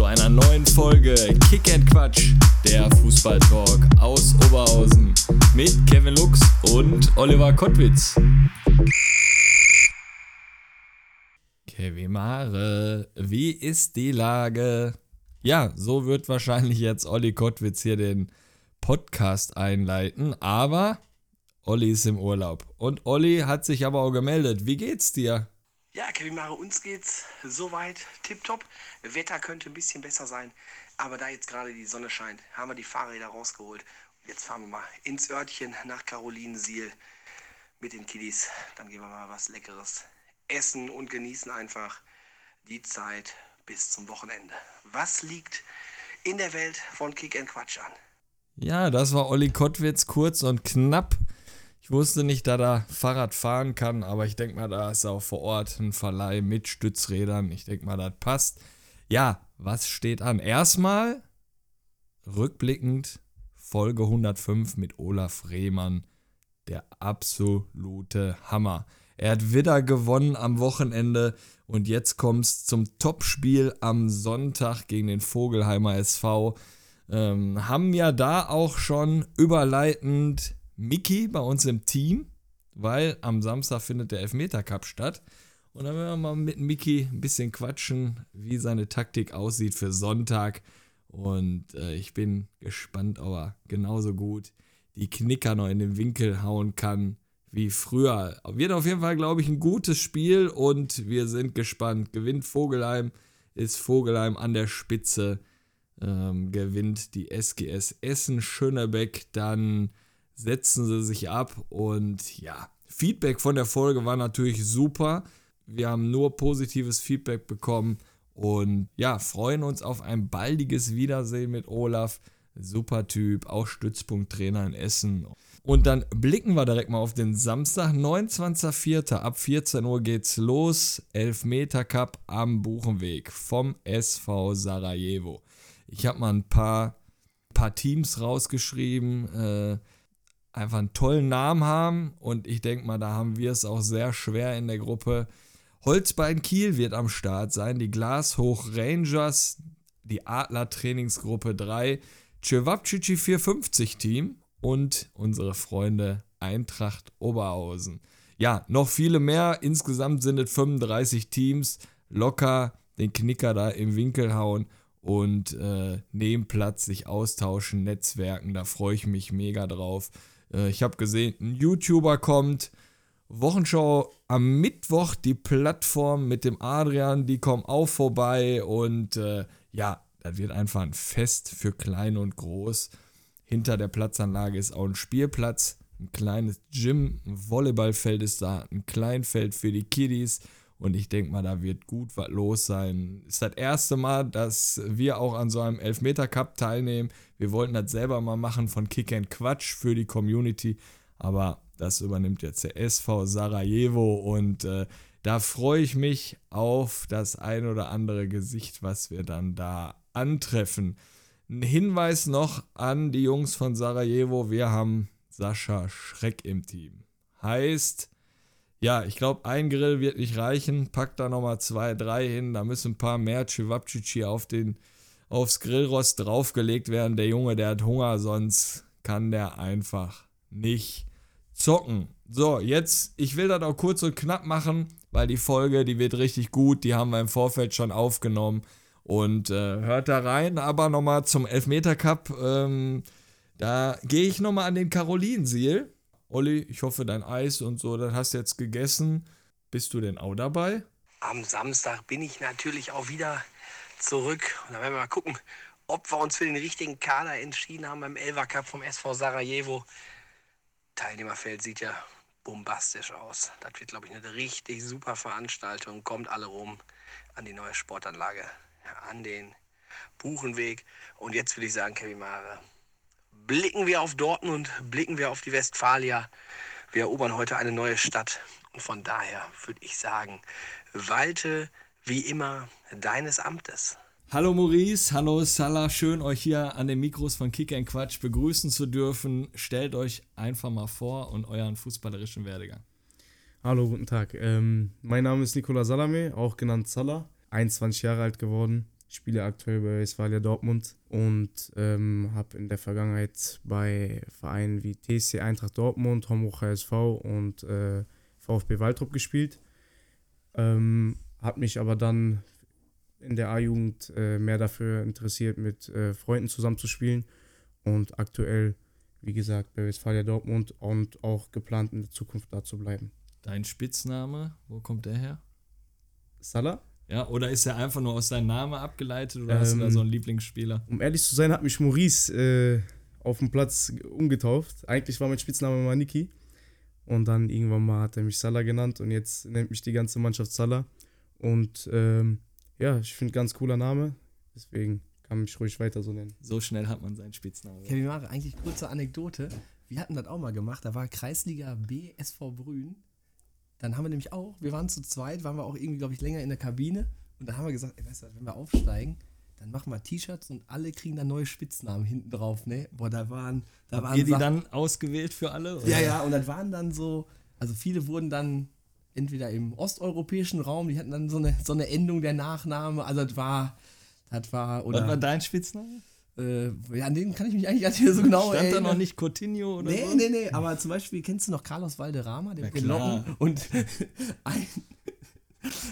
Zu einer neuen Folge Kick and Quatsch, der Fußballtalk aus Oberhausen mit Kevin Lux und Oliver Kottwitz. Kevin Mare, wie ist die Lage? Ja, so wird wahrscheinlich jetzt Olli Kottwitz hier den Podcast einleiten, aber Olli ist im Urlaub. Und Olli hat sich aber auch gemeldet. Wie geht's dir? Ja, Kevin Mare, uns geht's soweit tipptopp. Wetter könnte ein bisschen besser sein, aber da jetzt gerade die Sonne scheint, haben wir die Fahrräder rausgeholt. Und jetzt fahren wir mal ins Örtchen nach Carolinensiel mit den Kiddies. Dann gehen wir mal was Leckeres essen und genießen einfach die Zeit bis zum Wochenende. Was liegt in der Welt von Kick and Quatsch an? Ja, das war Olli Kottwitz, kurz und knapp. Ich wusste nicht, dass er Fahrrad fahren kann, aber ich denke mal, da ist auch vor Ort ein Verleih mit Stützrädern. Ich denke mal, das passt. Ja, was steht an? Erstmal rückblickend Folge 105 mit Olaf Rehmann. Der absolute Hammer. Er hat wieder gewonnen am Wochenende und jetzt kommt es zum Topspiel am Sonntag gegen den Vogelheimer SV. Ähm, haben ja da auch schon überleitend Mickey bei uns im Team, weil am Samstag findet der Elfmeter Cup statt. Und dann werden wir mal mit Mickey ein bisschen quatschen, wie seine Taktik aussieht für Sonntag. Und äh, ich bin gespannt, ob er genauso gut die Knicker noch in den Winkel hauen kann wie früher. Wird auf jeden Fall, glaube ich, ein gutes Spiel und wir sind gespannt. Gewinnt Vogelheim, ist Vogelheim an der Spitze, ähm, gewinnt die SGS Essen Schönebeck, dann setzen sie sich ab und ja, Feedback von der Folge war natürlich super. Wir haben nur positives Feedback bekommen und ja, freuen uns auf ein baldiges Wiedersehen mit Olaf. Super Typ, auch Stützpunkttrainer in Essen. Und dann blicken wir direkt mal auf den Samstag, 29.04. Ab 14 Uhr geht's los. Elfmeter Cup am Buchenweg vom SV Sarajevo. Ich habe mal ein paar, paar Teams rausgeschrieben. Äh, einfach einen tollen Namen haben und ich denke mal, da haben wir es auch sehr schwer in der Gruppe. Holzbein Kiel wird am Start sein, die Glashoch Rangers, die Adler Trainingsgruppe 3, Cevapcici 450 Team und unsere Freunde Eintracht Oberhausen. Ja, noch viele mehr. Insgesamt sind es 35 Teams. Locker den Knicker da im Winkel hauen und äh, neben Platz sich austauschen, Netzwerken. Da freue ich mich mega drauf. Äh, ich habe gesehen, ein YouTuber kommt. Wochenschau am Mittwoch, die Plattform mit dem Adrian, die kommen auch vorbei. Und äh, ja, das wird einfach ein Fest für klein und groß. Hinter der Platzanlage ist auch ein Spielplatz, ein kleines Gym, ein Volleyballfeld ist da, ein Kleinfeld für die Kiddies. Und ich denke mal, da wird gut was los sein. Ist das erste Mal, dass wir auch an so einem Elfmeter-Cup teilnehmen. Wir wollten das selber mal machen von Kick and Quatsch für die Community. Aber das übernimmt jetzt der SV Sarajevo. Und äh, da freue ich mich auf das ein oder andere Gesicht, was wir dann da antreffen. Ein Hinweis noch an die Jungs von Sarajevo. Wir haben Sascha Schreck im Team. Heißt, ja, ich glaube, ein Grill wird nicht reichen. Packt da nochmal zwei, drei hin. Da müssen ein paar mehr Cevapcici auf den, aufs Grillrost draufgelegt werden. Der Junge, der hat Hunger, sonst kann der einfach nicht zocken. So, jetzt, ich will das auch kurz und knapp machen, weil die Folge, die wird richtig gut. Die haben wir im Vorfeld schon aufgenommen. Und äh, hört da rein, aber nochmal zum Elfmeter Cup. Ähm, da gehe ich nochmal an den Carolinensiel Olli, ich hoffe, dein Eis und so, das hast du jetzt gegessen. Bist du denn auch dabei? Am Samstag bin ich natürlich auch wieder zurück. Und dann werden wir mal gucken, ob wir uns für den richtigen Kader entschieden haben beim Elva Cup vom SV Sarajevo. Teilnehmerfeld sieht ja bombastisch aus. Das wird, glaube ich, eine richtig super Veranstaltung. Kommt alle rum an die neue Sportanlage, an den Buchenweg. Und jetzt würde ich sagen, Kevin Mare, blicken wir auf Dortmund, blicken wir auf die Westfalia. Wir erobern heute eine neue Stadt und von daher würde ich sagen, walte wie immer deines Amtes. Hallo Maurice, hallo Salah, schön euch hier an den Mikros von Kick and Quatsch begrüßen zu dürfen. Stellt euch einfach mal vor und euren fußballerischen Werdegang. Hallo, guten Tag. Ähm, mein Name ist Nikola Salame, auch genannt Salah, 21 Jahre alt geworden, spiele aktuell bei Westfalia Dortmund und ähm, habe in der Vergangenheit bei Vereinen wie TSC Eintracht Dortmund, Homburg HSV und äh, VfB Waldrop gespielt. Ähm, habe mich aber dann in der A-Jugend äh, mehr dafür interessiert, mit äh, Freunden zusammenzuspielen und aktuell, wie gesagt, bei Westfalia Dortmund und auch geplant in der Zukunft da zu bleiben. Dein Spitzname, wo kommt der her? Salah? Ja, oder ist er einfach nur aus deinem Namen abgeleitet oder hast du da Ähm, so einen Lieblingsspieler? Um ehrlich zu sein, hat mich Maurice äh, auf dem Platz umgetauft. Eigentlich war mein Spitzname mal Niki. Und dann irgendwann mal hat er mich Salah genannt und jetzt nennt mich die ganze Mannschaft Salah. Und ähm, ja, ich finde ganz cooler Name. Deswegen kann mich ruhig weiter so nennen. So schnell hat man seinen Spitznamen. Kevin Mare, eigentlich kurze Anekdote. Wir hatten das auch mal gemacht. Da war Kreisliga B SV Brünn. Dann haben wir nämlich auch, wir waren zu zweit, waren wir auch irgendwie, glaube ich, länger in der Kabine. Und dann haben wir gesagt, ey, weißt du was, wenn wir aufsteigen, dann machen wir T-Shirts und alle kriegen dann neue Spitznamen hinten drauf, ne? Boah, da waren, da waren Ihr die Sachen- dann ausgewählt für alle? oder? Ja, ja, und das waren dann so, also viele wurden dann entweder im osteuropäischen Raum, die hatten dann so eine, so eine Endung der Nachname, also das war, das war, oder, Was war dein Spitzname? Äh, ja, an den kann ich mich eigentlich gar nicht so genau Stand da erinnern. noch nicht Coutinho oder Nee, so? nee, nee, aber zum Beispiel kennst du noch Carlos Valderrama, den Ja, mit den klar. Locken? Und ein,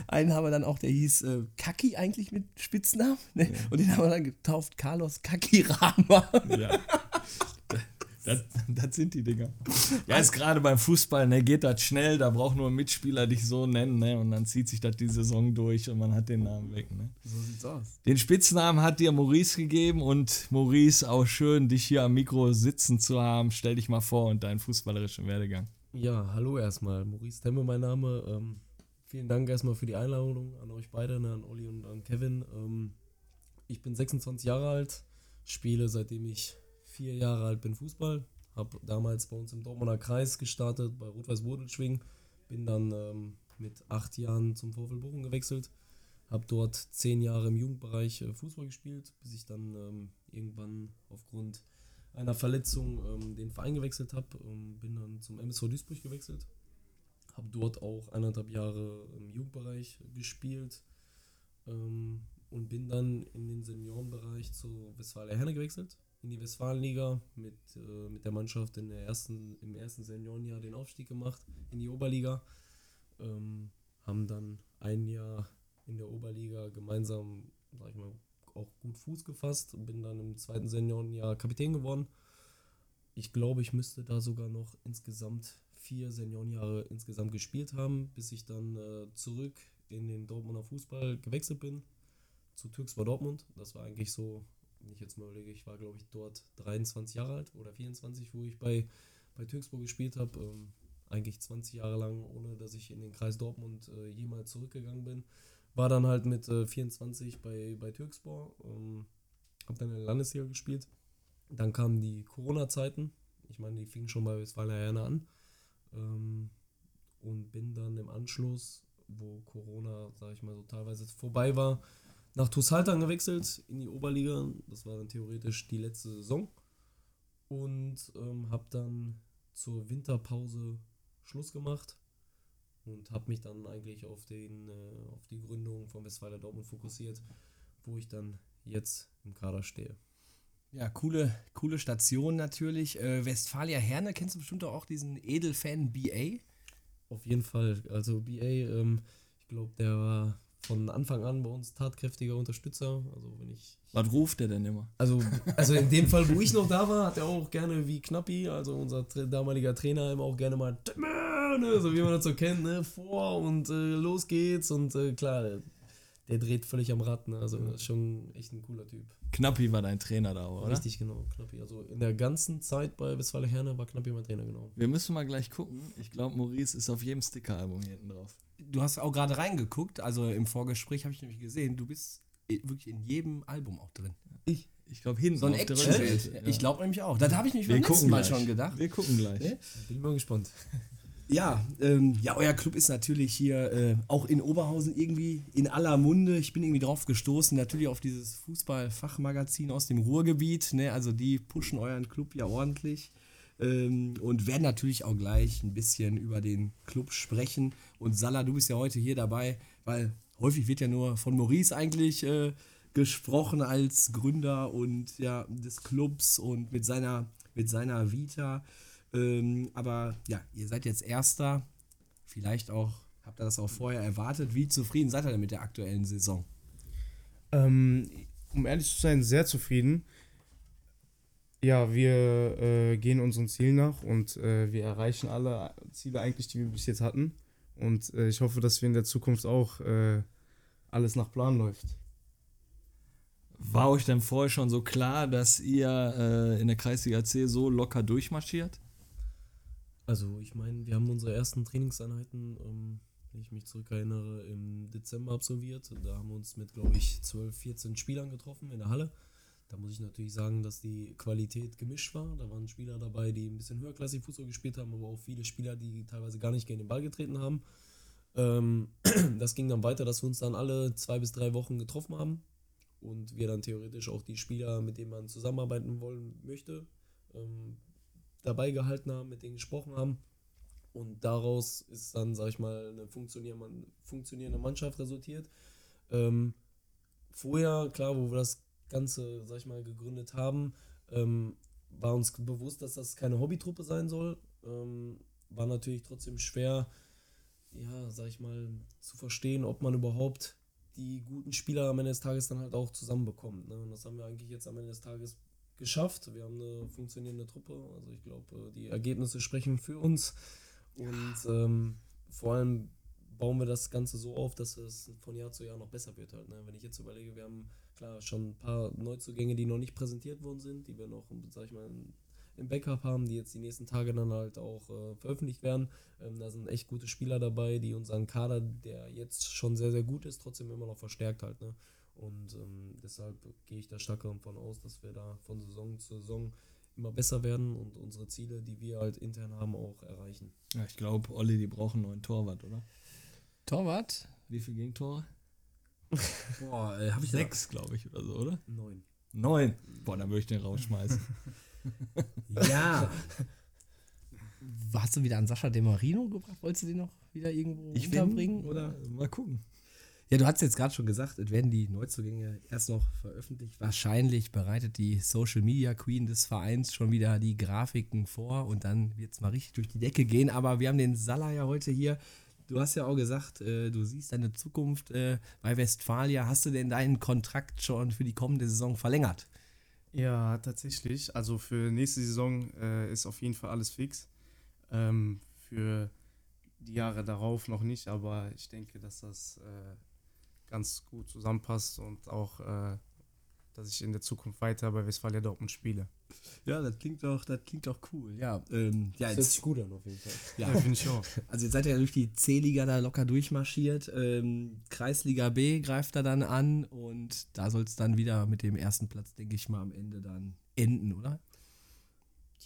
einen haben wir dann auch, der hieß äh, Kaki eigentlich mit Spitznamen. Ne? Und den haben wir dann getauft Carlos Kaki Rama. Ja. Das, das sind die Dinger. Ja, ist gerade beim Fußball, ne, geht das schnell, da braucht nur ein Mitspieler dich so nennen, ne, und dann zieht sich das die Saison durch und man hat den Namen weg, ne. So sieht's aus. Den Spitznamen hat dir Maurice gegeben und Maurice, auch schön, dich hier am Mikro sitzen zu haben. Stell dich mal vor und deinen fußballerischen Werdegang. Ja, hallo erstmal. Maurice Temme mein Name. Ähm, vielen Dank erstmal für die Einladung an euch beide, ne, an Olli und an Kevin. Ähm, ich bin 26 Jahre alt, spiele seitdem ich vier Jahre alt bin Fußball. Habe damals bei uns im Dortmunder Kreis gestartet, bei Rot-Weiß Bodelschwing. Bin dann ähm, mit acht Jahren zum VfL Bochum gewechselt. Habe dort zehn Jahre im Jugendbereich äh, Fußball gespielt, bis ich dann ähm, irgendwann aufgrund einer Verletzung ähm, den Verein gewechselt habe. Ähm, bin dann zum MSV Duisburg gewechselt. Habe dort auch eineinhalb Jahre im Jugendbereich gespielt. Ähm, und bin dann in den Seniorenbereich zu Westfalia Herne gewechselt. In die Westfalenliga mit, äh, mit der Mannschaft in der ersten, im ersten Seniorenjahr den Aufstieg gemacht in die Oberliga. Ähm, haben dann ein Jahr in der Oberliga gemeinsam, sag ich mal, auch gut Fuß gefasst. Bin dann im zweiten Seniorenjahr Kapitän geworden. Ich glaube, ich müsste da sogar noch insgesamt vier Seniorenjahre insgesamt gespielt haben, bis ich dann äh, zurück in den Dortmunder Fußball gewechselt bin zu Türkspor Dortmund. Das war eigentlich so, wenn ich jetzt mal überlege, ich war glaube ich dort 23 Jahre alt oder 24, wo ich bei, bei Türkspor gespielt habe. Ähm, eigentlich 20 Jahre lang, ohne dass ich in den Kreis Dortmund äh, jemals zurückgegangen bin. War dann halt mit äh, 24 bei, bei Türkspor, ähm, habe dann in der Landesliga gespielt. Dann kamen die Corona-Zeiten. Ich meine, die fingen schon bei Westfalia Herne an. Ähm, und bin dann im Anschluss, wo Corona, sage ich mal so, teilweise vorbei war, nach TuS Haltern gewechselt in die Oberliga. Das war dann theoretisch die letzte Saison. Und ähm, habe dann zur Winterpause Schluss gemacht und habe mich dann eigentlich auf, den, äh, auf die Gründung von Westfalia Dortmund fokussiert, wo ich dann jetzt im Kader stehe. Ja, coole, coole Station natürlich. Äh, Westfalia Herne, kennst du bestimmt auch diesen Edelfan BA? Auf jeden Fall. Also BA, ähm, ich glaube, der war von Anfang an bei uns tatkräftiger Unterstützer. Also wenn ich. Was ruft der denn immer? Also, also in dem Fall, wo ich noch da war, hat er auch gerne wie Knappi, also unser damaliger Trainer, immer auch gerne mal, ne, so wie man das so kennt, ne, vor und äh, los geht's. Und äh, klar, der, dreht völlig am Rad, ne? Also ist schon echt ein cooler Typ. Knappi war dein Trainer da, oder? Richtig, genau, Knappi. Also in der ganzen Zeit bei Westfalia Herne war Knappi mein Trainer, genau. Wir müssen mal gleich gucken. Ich glaube, Maurice ist auf jedem Sticker-Album hier hinten drauf. Du hast auch gerade reingeguckt, also im Vorgespräch habe ich nämlich gesehen, du bist wirklich in jedem Album auch drin. Ich? Ich glaube hinten So ein auf der Actionbild. Ich glaube nämlich auch. Das habe ich mich beim Wir letzten gucken Mal gleich. schon gedacht. Wir gucken gleich. Ne? Bin ich mal gespannt. Ja, ähm, ja, euer Club ist natürlich hier äh, auch in Oberhausen irgendwie in aller Munde. Ich bin irgendwie drauf gestoßen, natürlich auf dieses Fußball-Fachmagazin aus dem Ruhrgebiet. Ne? Also die pushen euren Club ja ordentlich. Ähm, und werden natürlich auch gleich ein bisschen über den Club sprechen. Und Salah, du bist ja heute hier dabei, weil häufig wird ja nur von Maurice eigentlich äh, gesprochen als Gründer und ja des Clubs und mit seiner mit seiner Vita. Ähm, aber ja, ihr seid jetzt Erster. Vielleicht auch, habt ihr das auch vorher erwartet. Wie zufrieden seid ihr denn mit der aktuellen Saison? Ähm, um ehrlich zu sein, sehr zufrieden. Ja, wir äh, gehen unseren Zielen nach und äh, wir erreichen alle Ziele eigentlich, die wir bis jetzt hatten. Und äh, ich hoffe, dass wir in der Zukunft auch äh, alles nach Plan läuft. War euch denn vorher schon so klar, dass ihr äh, in der Kreisliga C so locker durchmarschiert? Also ich meine, wir haben unsere ersten Trainingseinheiten, ähm, wenn ich mich zurückerinnere, im Dezember absolviert. Da haben wir uns mit, glaube ich, 12, 14 Spielern getroffen in der Halle. Da muss ich natürlich sagen, dass die Qualität gemischt war. Da waren Spieler dabei, die ein bisschen höherklassig Fußball gespielt haben, aber auch viele Spieler, die teilweise gar nicht gegen den Ball getreten haben. Ähm, das ging dann weiter, dass wir uns dann alle zwei bis drei Wochen getroffen haben und wir dann theoretisch auch die Spieler, mit denen man zusammenarbeiten wollen möchte, ähm, dabei gehalten haben, mit denen gesprochen haben. Und daraus ist dann, sag ich mal, eine funktionierende, Mannschaft resultiert. Ähm, vorher, klar, wo wir das Ganze, sag ich mal, gegründet haben, ähm, war uns bewusst, dass das keine Hobbytruppe sein soll. Ähm, war natürlich trotzdem schwer, ja, sag ich mal, zu verstehen, ob man überhaupt die guten Spieler am Ende des Tages dann halt auch zusammenbekommt. Ne? Und das haben wir eigentlich jetzt am Ende des Tages geschafft. Wir haben eine funktionierende Truppe. Also ich glaube, die Ergebnisse sprechen für uns. Und ähm, vor allem bauen wir das Ganze so auf, dass es von Jahr zu Jahr noch besser wird halt. Ne? Wenn ich jetzt überlege, wir haben klar schon ein paar Neuzugänge, die noch nicht präsentiert worden sind, die wir noch, sag ich mal, im Backup haben, die jetzt die nächsten Tage dann halt auch äh, veröffentlicht werden. Ähm, da sind echt gute Spieler dabei, die unseren Kader, der jetzt schon sehr, sehr gut ist, trotzdem immer noch verstärkt halt. Ne? Und ähm, deshalb gehe ich da stark davon aus, dass wir da von Saison zu Saison immer besser werden und unsere Ziele, die wir halt intern haben, auch erreichen. Ja, ich glaube, Olli, die brauchen einen neuen Torwart, oder? Torwart? Wie viele Gegentore? Boah, äh, habe ich Sechs, glaube ich, oder so, oder? Neun. Neun. Boah, dann würde ich den rausschmeißen. Ja. Hast du wieder an Sascha De Marino gebracht? Wolltest du den noch wieder irgendwo Ich unterbringen? bin, Oder? Mal gucken. Ja, du hast jetzt gerade schon gesagt, es werden die Neuzugänge erst noch veröffentlicht. Wahrscheinlich bereitet die Social Media Queen des Vereins schon wieder die Grafiken vor und dann wird es mal richtig durch die Decke gehen. Aber wir haben den Salah ja heute hier. Du hast ja auch gesagt, äh, du siehst deine Zukunft äh, bei Westfalia. Hast du denn deinen Kontrakt schon für die kommende Saison verlängert? Ja, tatsächlich. Also für nächste Saison äh, ist auf jeden Fall alles fix. Ähm, für die Jahre darauf noch nicht, aber ich denke, dass das äh, ganz gut zusammenpasst und auch, äh, dass ich in der Zukunft weiter bei Westfalia Dortmund spiele. Ja, das klingt doch, das klingt doch cool. Ja, ähm, ja Das hört jetzt, sich gut an auf jeden Fall. ja. finde ich auch. Also jetzt seid ihr ja durch die C-Liga da locker durchmarschiert. Ähm, Kreisliga B greift da dann an und da soll es dann wieder mit dem ersten Platz, denke ich mal, am Ende dann enden, oder?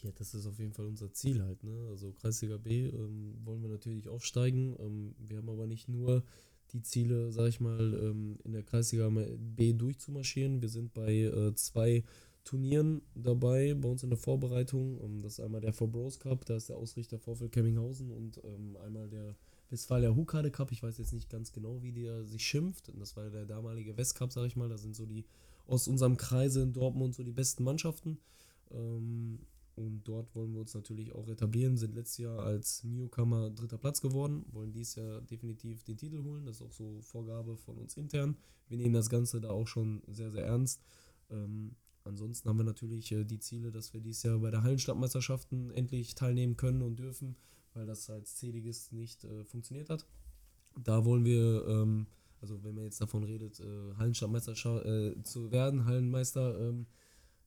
Ja, das ist auf jeden Fall unser Ziel halt. Ne? Also Kreisliga B ähm, wollen wir natürlich aufsteigen. Ähm, wir haben aber nicht nur die Ziele, sag ich mal, ähm, in der Kreisliga B durchzumarschieren. Wir sind bei äh, zwei Turnieren dabei, bei uns in der Vorbereitung. Um, das ist einmal der For Bros Cup, da ist der Ausrichter VfL Kemminghausen und ähm, einmal der Westfalia Hukade Cup. Ich weiß jetzt nicht ganz genau, wie der sich schimpft. Das war der damalige West Cup, sag ich mal. Da sind so die aus unserem Kreise in Dortmund so die besten Mannschaften. Ähm, und dort wollen wir uns natürlich auch etablieren, sind letztes Jahr als Newcomer dritter Platz geworden, wollen dies Jahr definitiv den Titel holen. Das ist auch so Vorgabe von uns intern. Wir nehmen das Ganze da auch schon sehr, sehr ernst. Ähm, ansonsten haben wir natürlich äh, die Ziele, dass wir dieses Jahr bei der Hallenstadtmeisterschaften endlich teilnehmen können und dürfen, weil das als C-Ligist nicht äh, funktioniert hat. Da wollen wir, ähm, also wenn man jetzt davon redet, äh, Hallenstadtmeister äh, zu werden, Hallenmeister, ähm,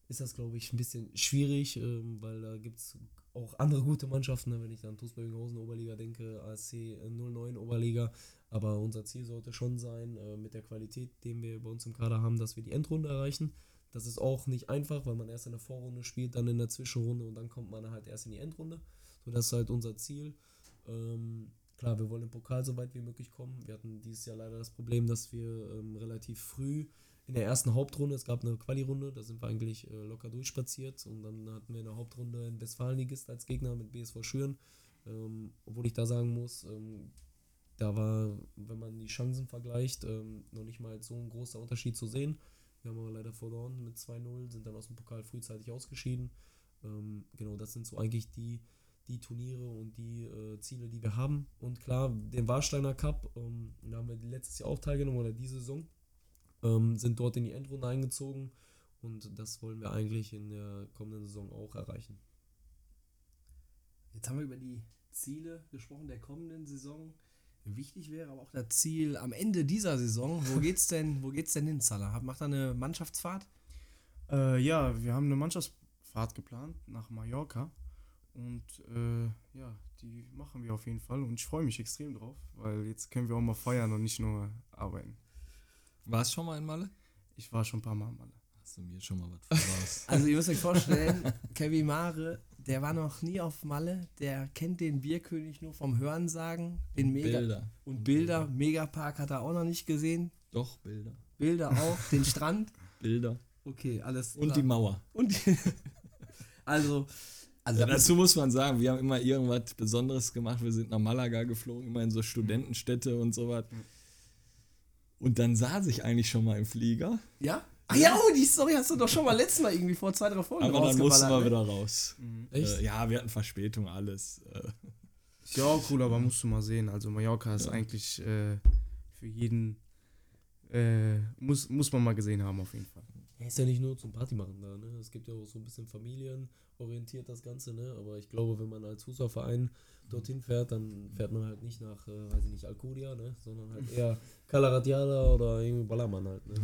ist das, glaube ich, ein bisschen schwierig, ähm, weil da gibt es auch andere gute Mannschaften, ne? wenn ich an TuS Bövinghausen Oberliga denke, ASC 09 Oberliga. Aber unser Ziel sollte schon sein, äh, mit der Qualität, den wir bei uns im Kader haben, dass wir die Endrunde erreichen. Das ist auch nicht einfach, weil man erst in der Vorrunde spielt, dann in der Zwischenrunde und dann kommt man halt erst in die Endrunde. So, das ist halt unser Ziel. Ähm, klar, wir wollen im Pokal so weit wie möglich kommen. Wir hatten dieses Jahr leider das Problem, dass wir ähm, relativ früh in der ersten Hauptrunde, es gab eine Quali-Runde, da sind wir eigentlich äh, locker durchspaziert und dann hatten wir in der Hauptrunde einen Westfalenligist als Gegner mit BSV Schüren. Ähm, obwohl ich da sagen muss, ähm, da war, wenn man die Chancen vergleicht, ähm, noch nicht mal so ein großer Unterschied zu sehen. Wir haben aber leider verloren mit 2-0, sind dann aus dem Pokal frühzeitig ausgeschieden. Ähm, genau, das sind so eigentlich die, die Turniere und die äh, Ziele, die wir haben. Und klar, den Warsteiner Cup, ähm, da haben wir letztes Jahr auch teilgenommen oder diese Saison, ähm, sind dort in die Endrunde eingezogen und das wollen wir eigentlich in der kommenden Saison auch erreichen. Jetzt haben wir über die Ziele gesprochen der kommenden Saison. Wichtig wäre aber auch das Ziel am Ende dieser Saison. Wo geht's denn, wo geht's denn hin, Salah? Macht er eine Mannschaftsfahrt? Äh, ja, wir haben eine Mannschaftsfahrt geplant nach Mallorca. Und äh, ja, die machen wir auf jeden Fall. Und ich freue mich extrem drauf, weil jetzt können wir auch mal feiern und nicht nur arbeiten. Warst schon mal in Malle? Ich war schon ein paar Mal in Malle. Hast du mir schon mal was voraus? Also ihr müsst euch vorstellen, Kevin Mare, der war noch nie auf Malle, der kennt den Bierkönig nur vom Hörensagen, den Mega Bilder. und Bilder, Megapark hat er auch noch nicht gesehen, Doch, Bilder. Bilder auch, den Strand, Bilder. okay, alles Und klar. die Mauer. und die, also also Ja, dazu muss man sagen, wir haben immer irgendwas Besonderes gemacht. Wir sind nach Malaga geflogen, immer in so Studentenstädte und sowas. Und dann saß ich eigentlich schon mal im Flieger, ja? Ach ja, oh, die Story hast du doch schon mal letztes Mal irgendwie vor zwei, drei Folgen aber dann mussten wir ne? wieder raus. Echt? Äh, ja, wir hatten Verspätung, alles. Ist ja auch cool, aber musst du mal sehen. Also Mallorca ist eigentlich äh, für jeden, äh, muss, muss man mal gesehen haben auf jeden Fall. Ja, ist ja nicht nur zum Party machen da, ne? Es gibt ja auch so ein bisschen familienorientiert das Ganze, ne? Aber ich glaube, wenn man als Fußballverein dorthin fährt, dann fährt man halt nicht nach, äh, weiß ich nicht, Alcudia, ne? Sondern halt eher Calaratiala oder irgendwie Ballermann halt, ne?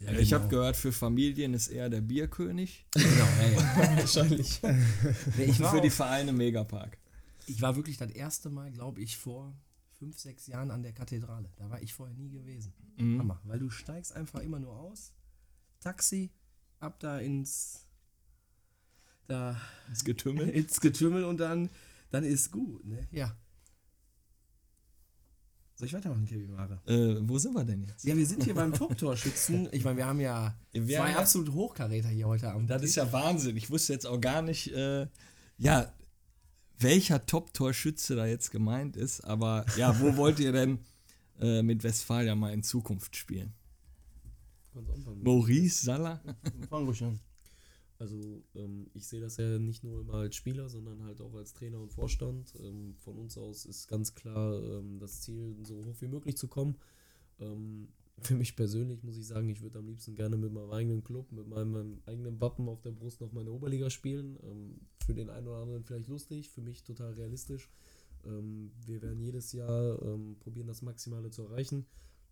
Ja, Ich genau. habe gehört, für Familien ist er der Bierkönig. Genau, ja, ja. Wahrscheinlich. Nee, ich, war für die Vereine Megapark. ich war wirklich das erste Mal, glaube ich, vor fünf, sechs Jahren an der Kathedrale. Da war ich vorher nie gewesen. Mhm. Hammer, weil du steigst einfach immer nur aus, Taxi, ab da ins da Das Getümmel. ins Getümmel und dann, dann ist gut, ne? Ja. Soll ich weitermachen, Kevin Mare? Äh, wo sind wir denn jetzt? Ja, wir sind hier beim Top-Torschützen. Ich meine, wir haben ja Wir zwei haben absolute Hochkaräter hier heute Abend. Das ist ja Wahnsinn. Ich wusste jetzt auch gar nicht, äh, ja, welcher Top-Torschütze da jetzt gemeint ist. Aber ja, wo wollt ihr denn äh, mit Westfalia mal in Zukunft spielen? Kannst anfangen. Maurice Salah? Fang ruhig an. Also ähm, ich sehe das ja nicht nur immer als Spieler, sondern halt auch als Trainer und Vorstand. Ähm, von uns aus ist ganz klar ähm, das Ziel, so hoch wie möglich zu kommen. Ähm, für mich persönlich muss ich sagen, ich würde am liebsten gerne mit meinem eigenen Club, mit meinem, meinem eigenen Wappen auf der Brust noch meine Oberliga spielen. Ähm, für den einen oder anderen vielleicht lustig, für mich total realistisch. Ähm, wir werden jedes Jahr ähm, probieren, das Maximale zu erreichen.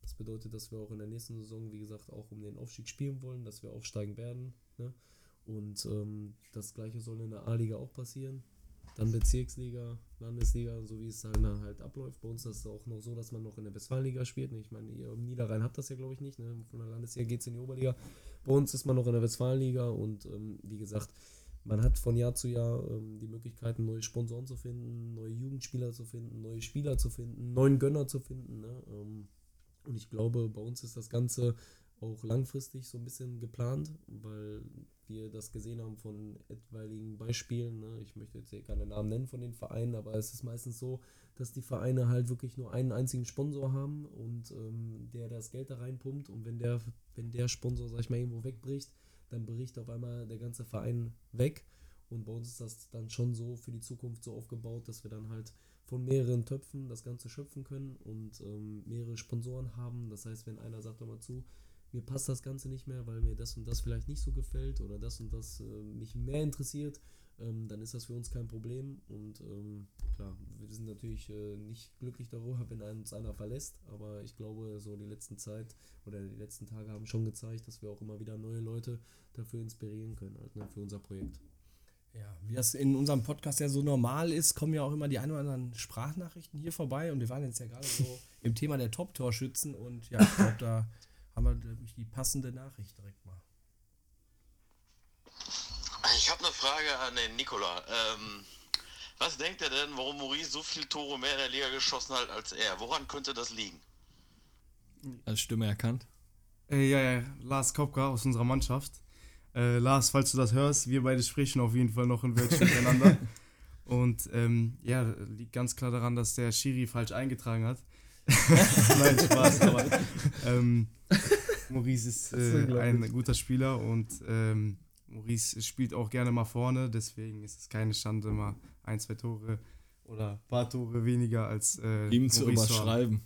Das bedeutet, dass wir auch in der nächsten Saison, wie gesagt, auch um den Aufstieg spielen wollen, dass wir aufsteigen werden. Ne? Und ähm, das gleiche soll in der A-Liga auch passieren. Dann Bezirksliga, Landesliga, so wie es dann halt abläuft. Bei uns ist es auch noch so, dass man noch in der Westfalenliga spielt. Ich meine, ihr im Niederrhein habt das ja, glaube ich, nicht. Ne? Von der Landesliga geht es in die Oberliga. Bei uns ist man noch in der Westfalenliga und ähm, wie gesagt, man hat von Jahr zu Jahr ähm, die Möglichkeiten, neue Sponsoren zu finden, neue Jugendspieler zu finden, neue Spieler zu finden, neuen Gönner zu finden. Ne? Ähm, und ich glaube, bei uns ist das Ganze auch langfristig so ein bisschen geplant, weil wir das gesehen haben von etwaigen Beispielen. Ne? Ich möchte jetzt hier keine Namen nennen von den Vereinen, aber es ist meistens so, dass die Vereine halt wirklich nur einen einzigen Sponsor haben und ähm, der das Geld da reinpumpt und wenn der, wenn der Sponsor, sag ich mal, irgendwo wegbricht, dann bricht auf einmal der ganze Verein weg. Und bei uns ist das dann schon so für die Zukunft so aufgebaut, dass wir dann halt von mehreren Töpfen das Ganze schöpfen können und ähm, mehrere Sponsoren haben. Das heißt, wenn einer sagt, hör mal zu, mir passt das Ganze nicht mehr, weil mir das und das vielleicht nicht so gefällt oder das und das äh, mich mehr interessiert, ähm, dann ist das für uns kein Problem. Und ähm, klar, wir sind natürlich äh, nicht glücklich darüber, wenn uns einer verlässt, aber ich glaube, so die letzten Zeit oder die letzten Tage haben schon gezeigt, dass wir auch immer wieder neue Leute dafür inspirieren können, halt, ne, für unser Projekt. Ja, wie das in unserem Podcast ja so normal ist, kommen ja auch immer die ein oder anderen Sprachnachrichten hier vorbei und wir waren jetzt ja gerade so im Thema der Top-Torschützen und ja, ich glaube, da haben wir die passende Nachricht direkt mal. Ich habe eine Frage an den Nikola. Ähm, was denkt er denn, warum Maurice so viele Tore mehr in der Liga geschossen hat als er? Woran könnte das liegen? Als Stimme erkannt. Äh, ja, ja, Lars Kopka aus unserer Mannschaft. Äh, Lars, falls du das hörst, wir beide sprechen auf jeden Fall noch ein Wörtchen miteinander. Und ähm, ja, liegt ganz klar daran, dass der Schiri falsch eingetragen hat. Nein, Spaß, aber ähm, Maurice ist äh, ein guter Spieler und ähm, Maurice spielt auch gerne mal vorne, deswegen ist es keine Schande, mal ein, zwei Tore oder ein paar Tore weniger als äh, Ihm zu Maurice überschreiben.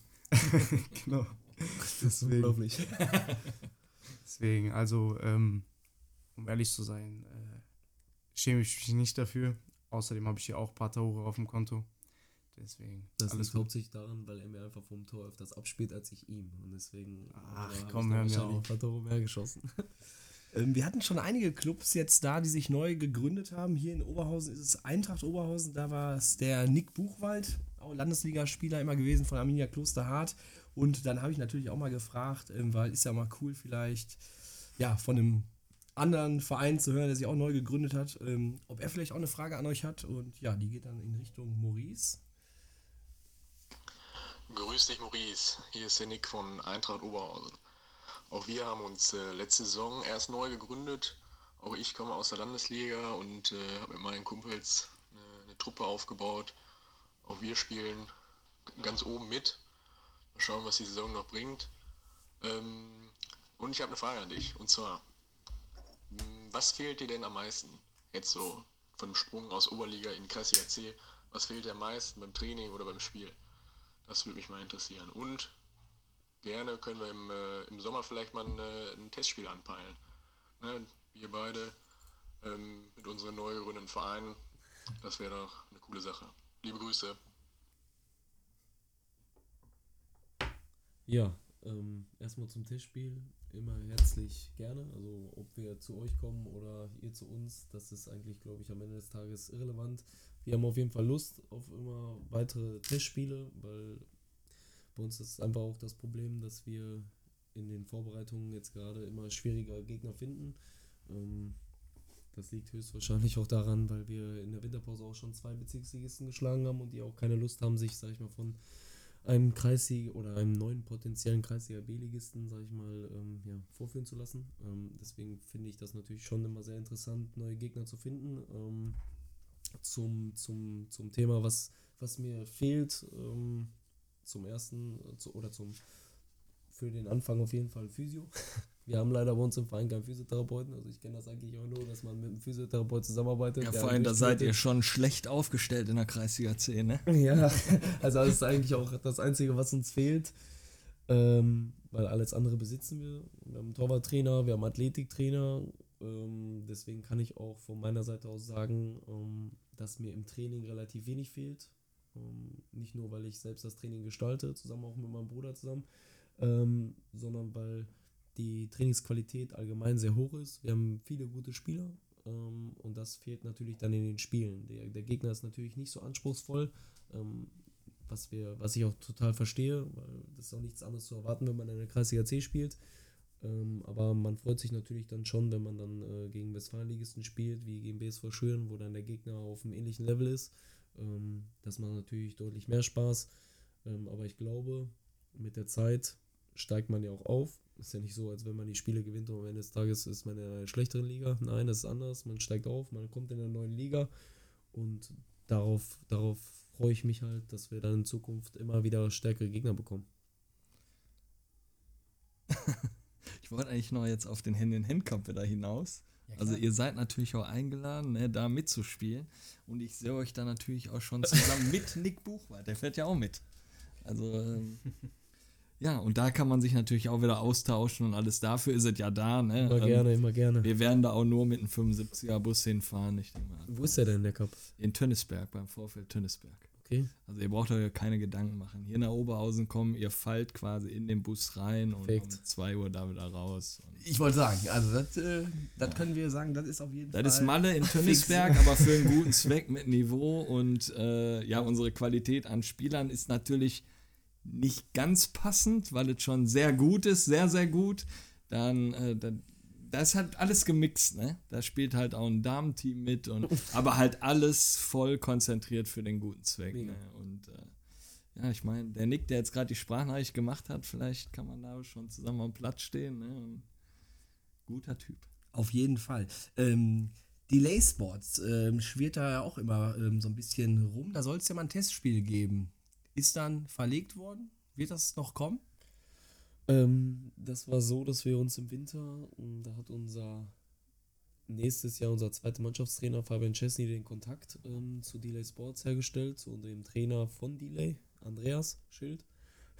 genau. Das ist Deswegen. unglaublich. Deswegen, also, ähm, um ehrlich zu sein, äh, schäme ich mich nicht dafür. Außerdem habe ich hier auch ein paar Tore auf dem Konto. Deswegen. Das alles liegt hauptsächlich daran, weil er mir einfach vom Tor öfters abspielt als ich ihm. Und deswegen Ach, äh, hab komm, hör mir auf. ein paar Tore mehr geschossen. Ähm, wir hatten schon einige Clubs jetzt da, die sich neu gegründet haben. Hier in Oberhausen ist es Eintracht Oberhausen. Da war es der Nick Buchwald, auch Landesligaspieler immer gewesen von Arminia Klosterhardt. Und dann habe ich natürlich auch mal gefragt, ähm, weil ist ja mal cool vielleicht, ja, von einem anderen Verein zu hören, der sich auch neu gegründet hat, ähm, ob er vielleicht auch eine Frage an euch hat. Und ja, die geht dann in Richtung Maurice. Grüß dich, Maurice. Hier ist der Nick von Eintracht Oberhausen. Auch wir haben uns äh, letzte Saison erst neu gegründet. Auch ich komme aus der Landesliga und äh, habe mit meinen Kumpels eine, eine Truppe aufgebaut. Auch wir spielen ganz oben mit. Mal schauen, was die Saison noch bringt. Ähm, und ich habe eine Frage an dich. Und zwar, was fehlt dir denn am meisten? Jetzt so von dem Sprung aus Oberliga in Kreisliga C. Was fehlt dir am meisten beim Training oder beim Spiel? Das würde mich mal interessieren. Und gerne können wir im, äh, im Sommer vielleicht mal ein, äh, ein Testspiel anpeilen. Ne? Wir beide ähm, mit unseren neu gegründeten Vereinen. Das wäre doch eine coole Sache. Liebe Grüße. Ja, ähm, erstmal zum Tischspiel. Immer herzlich gerne. Also ob wir zu euch kommen oder ihr zu uns, das ist eigentlich, glaube ich, am Ende des Tages irrelevant. Wir haben auf jeden Fall Lust auf immer weitere Tischspiele, weil bei uns ist einfach auch das Problem, dass wir in den Vorbereitungen jetzt gerade immer schwieriger Gegner finden. Ähm, das liegt höchstwahrscheinlich auch daran, weil wir in der Winterpause auch schon zwei Bezirksligisten geschlagen haben und die auch keine Lust haben, sich, sag ich mal, von einem Kreisliga oder einem neuen potenziellen Kreisliga B-Ligisten, sag ich mal, ähm, ja, vorführen zu lassen. Ähm, deswegen finde ich das natürlich schon immer sehr interessant, neue Gegner zu finden. Ähm, zum, zum, zum Thema, was, was mir fehlt, ähm, zum ersten äh, zu, oder zum für den Anfang auf jeden Fall Physio. Wir haben leider bei uns im Verein keinen Physiotherapeuten, also ich kenne das eigentlich auch nur, dass man mit einem Physiotherapeut zusammenarbeitet. Ja, vor allem, da seid ihr schon schlecht aufgestellt in der Kreisliga C, ne? Ja, also das ist eigentlich auch das Einzige, was uns fehlt. Ähm, weil alles andere besitzen wir. Wir haben einen Torwarttrainer, wir haben einen Athletiktrainer. Ähm, deswegen kann ich auch von meiner Seite aus sagen, ähm, dass mir im Training relativ wenig fehlt. Ähm, nicht nur, weil ich selbst das Training gestalte, zusammen auch mit meinem Bruder zusammen, ähm, sondern weil die Trainingsqualität allgemein sehr hoch ist. Wir haben viele gute Spieler ähm, und das fehlt natürlich dann in den Spielen. Der, der Gegner ist natürlich nicht so anspruchsvoll, ähm, was, wir, was ich auch total verstehe, weil das ist auch nichts anderes zu erwarten, wenn man in der Kreisliga C spielt. Ähm, aber man freut sich natürlich dann schon, wenn man dann äh, gegen Westfalenligisten spielt, wie gegen BSV Schüren, wo dann der Gegner auf einem ähnlichen Level ist. Ähm, das macht natürlich deutlich mehr Spaß. Ähm, aber ich glaube, mit der Zeit steigt man ja auch auf. Ist ja nicht so, als wenn man die Spiele gewinnt und am Ende des Tages ist man in einer schlechteren Liga. Nein, das ist anders. Man steigt auf, man kommt in eine neue Liga und darauf, darauf freue ich mich halt, dass wir dann in Zukunft immer wieder stärkere Gegner bekommen. Ich wollte eigentlich noch jetzt auf den Hand-in-Hand-Kampf wieder hinaus. also ihr seid natürlich auch eingeladen, ne, da mitzuspielen. Und ich sehe euch da natürlich auch schon zusammen mit Nick Buchwald. Der fährt ja auch mit. Also ähm, ja, und da kann man sich natürlich auch wieder austauschen und alles dafür ist es ja da. Ne? Immer Ähm, gerne, immer gerne. Wir werden da auch nur mit einem 75er Bus hinfahren. Ich denke mal. Wo ist der denn, der Cup? In Tönnisberg, beim Vorfeld Tönnisberg. Okay. Also ihr braucht euch keine Gedanken machen. Hier nach Oberhausen kommen, ihr fallt quasi in den Bus rein und Perfekt. um 2 Uhr da wieder raus. Und Ich wollte sagen, also das, äh, das können wir sagen, das ist auf jeden Fall. das ist Malle in Tönnisberg, aber für einen guten Zweck mit Niveau und äh, ja, unsere Qualität an Spielern ist natürlich nicht ganz passend, weil es schon sehr gut ist, sehr, sehr gut. Dann, äh, dann da ist halt alles gemixt, ne? Da spielt halt auch ein Damenteam mit und aber halt alles voll konzentriert für den guten Zweck. Ne? Und äh, ja, ich meine, der Nick, der jetzt gerade die Sprachnachricht gemacht hat, vielleicht kann man da schon zusammen am Platz stehen, ne? Guter Typ. Auf jeden Fall. Ähm, Delay Sports ähm, schwirrt da ja auch immer ähm, so ein bisschen rum. Da soll es ja mal ein Testspiel geben. Ist dann verlegt worden? Wird das noch kommen? Ähm, das war so, dass wir uns im Winter, und da hat unser nächstes Jahr unser zweiter Mannschaftstrainer Fabian Chesney den Kontakt ähm, zu Delay Sports hergestellt, zu dem Trainer von Delay, Andreas Schild.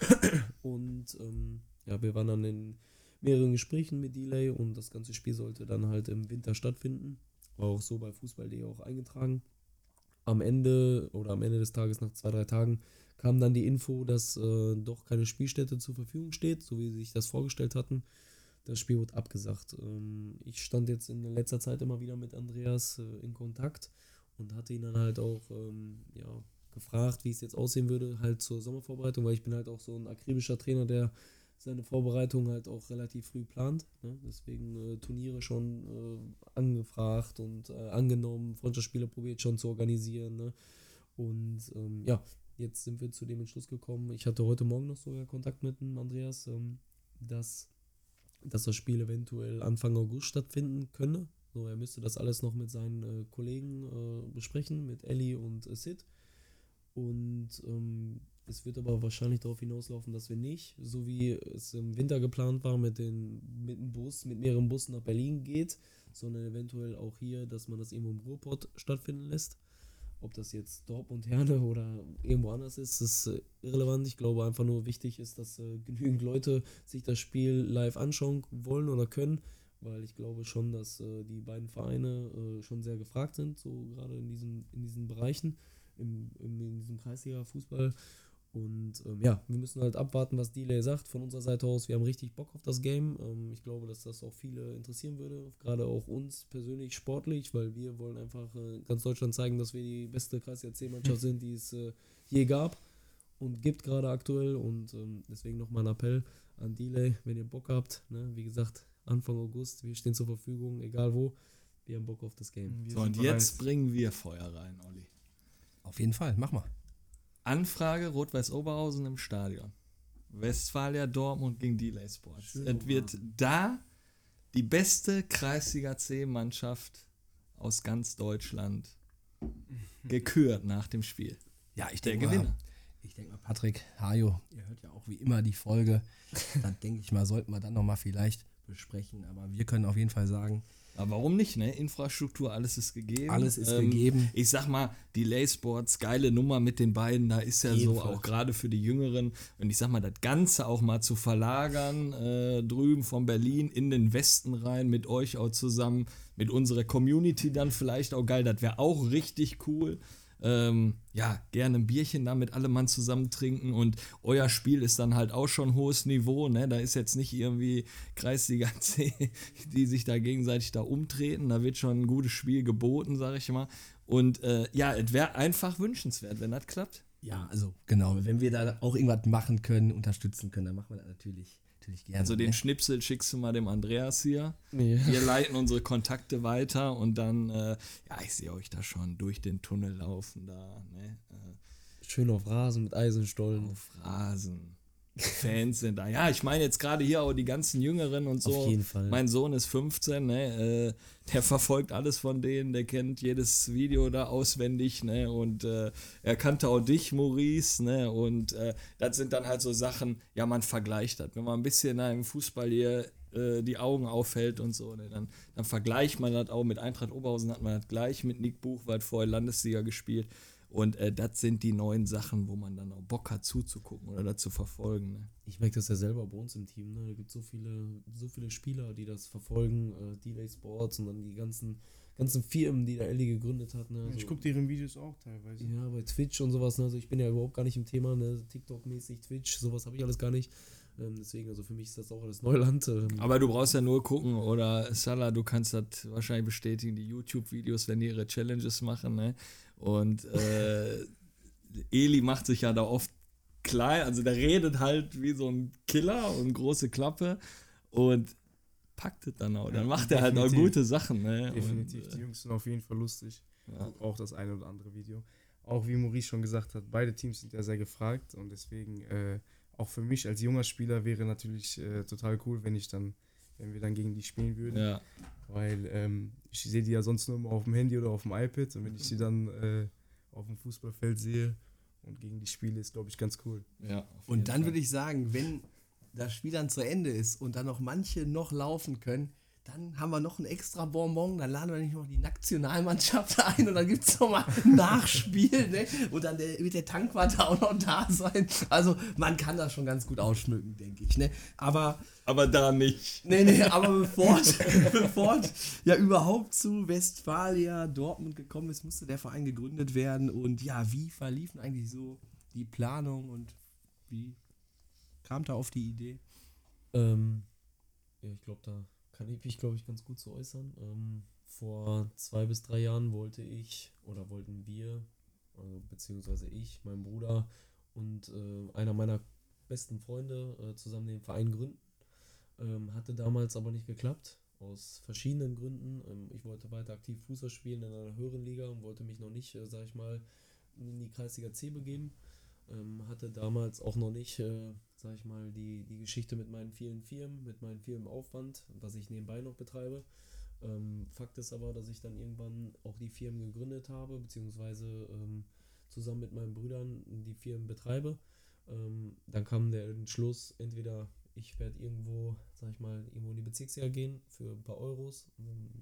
und ähm, ja, wir waren dann in mehreren Gesprächen mit Delay und das ganze Spiel sollte dann halt im Winter stattfinden. War auch so bei Fußball.de auch eingetragen. Am Ende oder am Ende des Tages, nach zwei, drei Tagen, kam dann die Info, dass äh, doch keine Spielstätte zur Verfügung steht, so wie sie sich das vorgestellt hatten. Das Spiel wurde abgesagt. Ähm, ich stand jetzt in letzter Zeit immer wieder mit Andreas äh, in Kontakt und hatte ihn dann halt auch ähm, ja, gefragt, wie es jetzt aussehen würde, halt zur Sommervorbereitung, weil ich bin halt auch so ein akribischer Trainer, der seine Vorbereitung halt auch relativ früh plant. Ne? Deswegen äh, Turniere schon äh, angefragt und äh, angenommen, Freundschaftsspiele probiert schon zu organisieren. Ne? Und ähm, ja, jetzt sind wir zu dem Entschluss gekommen. Ich hatte heute Morgen noch sogar Kontakt mit dem Andreas, ähm, dass, dass das Spiel eventuell Anfang August stattfinden könne. So, er müsste das alles noch mit seinen äh, Kollegen äh, besprechen, mit Ellie und äh, Sid. Und ähm, es wird aber wahrscheinlich darauf hinauslaufen, dass wir nicht, so wie es im Winter geplant war, mit, den, mit dem Bus, mit mehreren Bussen nach Berlin geht, sondern eventuell auch hier, dass man das irgendwo im Ruhrpott stattfinden lässt. Ob das jetzt Dortmund, Herne oder irgendwo anders ist, ist äh, irrelevant. Ich glaube einfach nur wichtig ist, dass äh, genügend Leute sich das Spiel live anschauen wollen oder können, weil ich glaube schon, dass äh, die beiden Vereine schon sehr gefragt sind, so gerade in diesen, in diesen Bereichen, im, in diesem Kreisliga-Fußball. Und ähm, ja, wir müssen halt abwarten, was Delay sagt von unserer Seite aus. Wir haben richtig Bock auf das Game. Ähm, ich glaube, dass das auch viele interessieren würde, gerade auch uns persönlich sportlich, weil wir wollen einfach äh, ganz Deutschland zeigen, dass wir die beste Kreisliga C-Mannschaft sind, die es äh, je gab und gibt gerade aktuell. Und ähm, deswegen nochmal ein Appell an Delay, wenn ihr Bock habt. Ne? Wie gesagt, Anfang August, wir stehen zur Verfügung, egal wo. Wir haben Bock auf das Game. So, und jetzt bringen wir Feuer rein, Olli. Auf jeden Fall, mach mal. Anfrage Rot-Weiß Oberhausen im Stadion. Westfalia Dortmund gegen Delay Sports. Es wird da die beste Kreisliga C-Mannschaft aus ganz Deutschland gekürt nach dem Spiel. Ja, ich denke mal, Gewinner. ich denke mal, Patrick, Hajo, ihr hört ja auch wie immer die Folge. dann denke ich mal, sollten wir dann nochmal vielleicht besprechen. Aber wir können auf jeden Fall sagen, Aber warum nicht, ne? Infrastruktur, alles ist gegeben. Ähm, Alles ist gegeben. Ich sag mal, Delay Sports, geile Nummer mit den beiden, da ist ja so Jedenfalls. auch gerade für die Jüngeren. Und ich sag mal, das Ganze auch mal zu verlagern, äh, drüben von Berlin in den Westen rein, mit euch auch zusammen, mit unserer Community dann vielleicht auch geil, das wäre auch richtig cool. Ähm, ja, gerne ein Bierchen da mit allem Mann zusammen trinken und euer Spiel ist dann halt auch schon hohes Niveau, ne? Da ist jetzt nicht irgendwie Kreisliga C, die sich da gegenseitig da umtreten, da wird schon ein gutes Spiel geboten, sag ich mal. Und äh, ja, es wäre einfach wünschenswert, wenn das klappt. ja, also genau, wenn wir da auch irgendwas machen können, unterstützen können, dann machen wir das natürlich, natürlich gerne. Also den ne? Schnipsel schickst du mal dem Andreas hier. Nee. Wir leiten unsere Kontakte weiter und dann, äh, ja, ich sehe euch da schon durch den Tunnel laufen da, ne? Äh, Schön auf Rasen mit Eisenstollen. auf Rasen. Fans sind da. Ja, ich meine jetzt gerade hier auch die ganzen Jüngeren und so. Auf jeden Fall. Mein Sohn ist 15, ne? Äh, der verfolgt alles von denen, der kennt jedes Video da auswendig, ne? Und äh, er kannte auch dich, Maurice, ne? Und äh, das sind dann halt so Sachen, ja, man vergleicht das. Wenn man ein bisschen na, im Fußball hier äh, die Augen aufhält und so, ne? dann, dann vergleicht man das auch mit Eintracht Oberhausen, hat man das gleich mit Nick Buchwald vorher Landesliga gespielt. Und äh, das sind die neuen Sachen, wo man dann auch Bock hat zuzugucken oder das zu verfolgen. Ne? Ich merke das ja selber bei uns im Team. Ne? Da gibt so viele, so viele Spieler, die das verfolgen. Äh, Delay Sports und dann die ganzen, ganzen Firmen, die da Ellie gegründet hat. Ne? Ich Also- gucke deren Videos auch teilweise. Ja, bei Twitch und sowas. Ne? Also ich bin ja überhaupt gar nicht im Thema. Ne? TikTok-mäßig, Twitch, sowas habe ich alles gar nicht. Ähm, deswegen, also für mich ist das auch alles Neuland. Ähm, Aber du brauchst ja nur gucken oder Salah, du kannst das wahrscheinlich bestätigen, die YouTube-Videos, wenn die ihre Challenges machen, ne? Und äh, Eli macht sich ja da oft klein, also der redet halt wie so ein Killer und große Klappe und packt es dann auch. Dann macht er halt auch gute Sachen. Ne? Definitiv, Und, die Jungs sind auf jeden Fall lustig. Ja. Auch das eine oder andere Video. Auch wie Maurice schon gesagt hat, beide Teams sind ja sehr gefragt und deswegen äh, auch für mich als junger Spieler wäre natürlich äh, total cool, wenn ich dann, wenn wir dann gegen die spielen würden. ja. Weil ähm, ich sehe die ja sonst nur immer auf dem Handy oder auf dem iPad und wenn ich sie dann äh, auf dem Fußballfeld sehe und gegen die spiele, ist glaube ich ganz cool. ja Und dann würde ich sagen, wenn das Spiel dann zu Ende ist und dann noch manche noch laufen können, dann haben wir noch ein extra Bonbon, dann laden wir nicht noch die Nationalmannschaft ein und dann gibt es nochmal ein Nachspiel, ne? Und dann der, wird der Tankwart auch noch da sein. Also man kann das schon ganz gut ausschmücken, denke ich. Ne? Aber Aber da nicht. Nee, nee, aber bevor, es- bevor ja überhaupt zu Westfalia Dortmund gekommen ist, musste der Verein gegründet werden. Und ja, wie verliefen eigentlich so die Planung und wie kam da auf die Idee? Ähm, ja, ich glaube, da kann ich mich, glaube ich, ganz gut zu äußern. Ähm, vor zwei bis drei Jahren wollte ich oder wollten wir, also beziehungsweise ich, mein Bruder und äh, einer meiner besten Freunde äh, zusammen den Verein gründen. Ähm, hatte damals aber nicht geklappt, aus verschiedenen Gründen. Ähm, ich wollte weiter aktiv Fußball spielen in einer höheren Liga und wollte mich noch nicht, äh, sag ich mal, in die Kreisliga C begeben. Ähm, hatte damals auch noch nicht, äh, sag ich mal, die, die Geschichte mit meinen vielen Firmen, mit meinem vielen Aufwand, was ich nebenbei noch betreibe. Ähm, Fakt ist aber, dass ich dann irgendwann auch die Firmen gegründet habe, beziehungsweise ähm, zusammen mit meinen Brüdern die Firmen betreibe. Ähm, dann kam der Entschluss, entweder ich werde irgendwo, sag ich mal, irgendwo in die Bezirksliga gehen für ein paar Euros,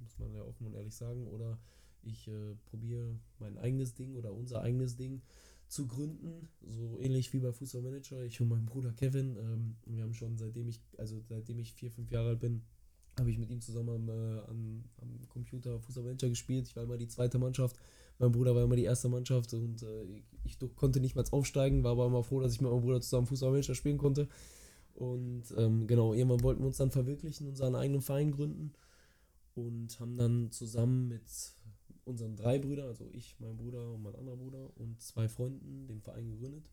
muss man ja offen und ehrlich sagen, oder ich äh, probiere mein eigenes Ding oder unser eigenes Ding zu gründen, so ähnlich wie bei Fußballmanager. Ich und mein Bruder Kevin, ähm, wir haben schon seitdem ich, also seitdem ich vier, fünf Jahre alt bin, habe ich mit ihm zusammen am, äh, am, am Computer Fußballmanager gespielt. Ich war immer die zweite Mannschaft, mein Bruder war immer die erste Mannschaft und äh, ich, ich konnte nicht mal aufsteigen, war aber immer froh, dass ich mit meinem Bruder zusammen Fußballmanager spielen konnte. Und ähm, genau, irgendwann wollten wir uns dann verwirklichen, unseren eigenen Verein gründen und haben dann zusammen mit unseren drei Brüdern, also ich, mein Bruder und mein anderer Bruder und zwei Freunden den Verein gegründet.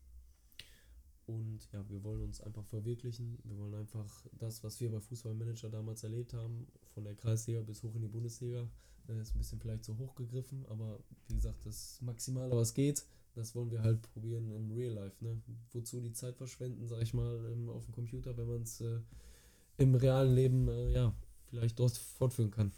Und ja, wir wollen uns einfach verwirklichen. Wir wollen einfach das, was wir bei Fußballmanager damals erlebt haben, von der Kreisliga bis hoch in die Bundesliga, äh, ist ein bisschen vielleicht zu hoch gegriffen, aber wie gesagt, das Maximale, was geht, das wollen wir halt probieren im Real Life. Ne? Wozu die Zeit verschwenden, sag ich mal, ähm, auf dem Computer, wenn man es äh, im realen Leben äh, ja vielleicht dort fortführen kann.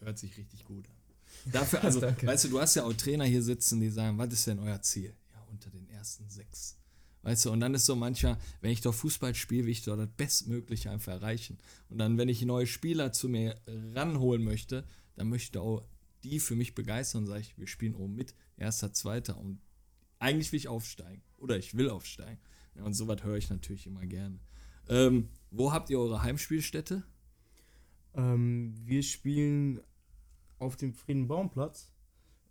Hört sich richtig gut an. Dafür, also, weißt du, du hast ja auch Trainer hier sitzen, die sagen, was ist denn euer Ziel? Ja, unter den ersten sechs. Weißt du, und dann ist so mancher, wenn ich doch Fußball spiele, will ich doch das Bestmögliche einfach erreichen. Und dann, wenn ich neue Spieler zu mir ranholen möchte, dann möchte auch die für mich begeistern, sage ich, wir spielen oben mit, erster, zweiter und eigentlich will ich aufsteigen oder ich will aufsteigen. Ja, und sowas höre ich natürlich immer gerne. Ähm, wo habt ihr eure Heimspielstätte? Ähm, wir spielen auf dem Friedenbaumplatz.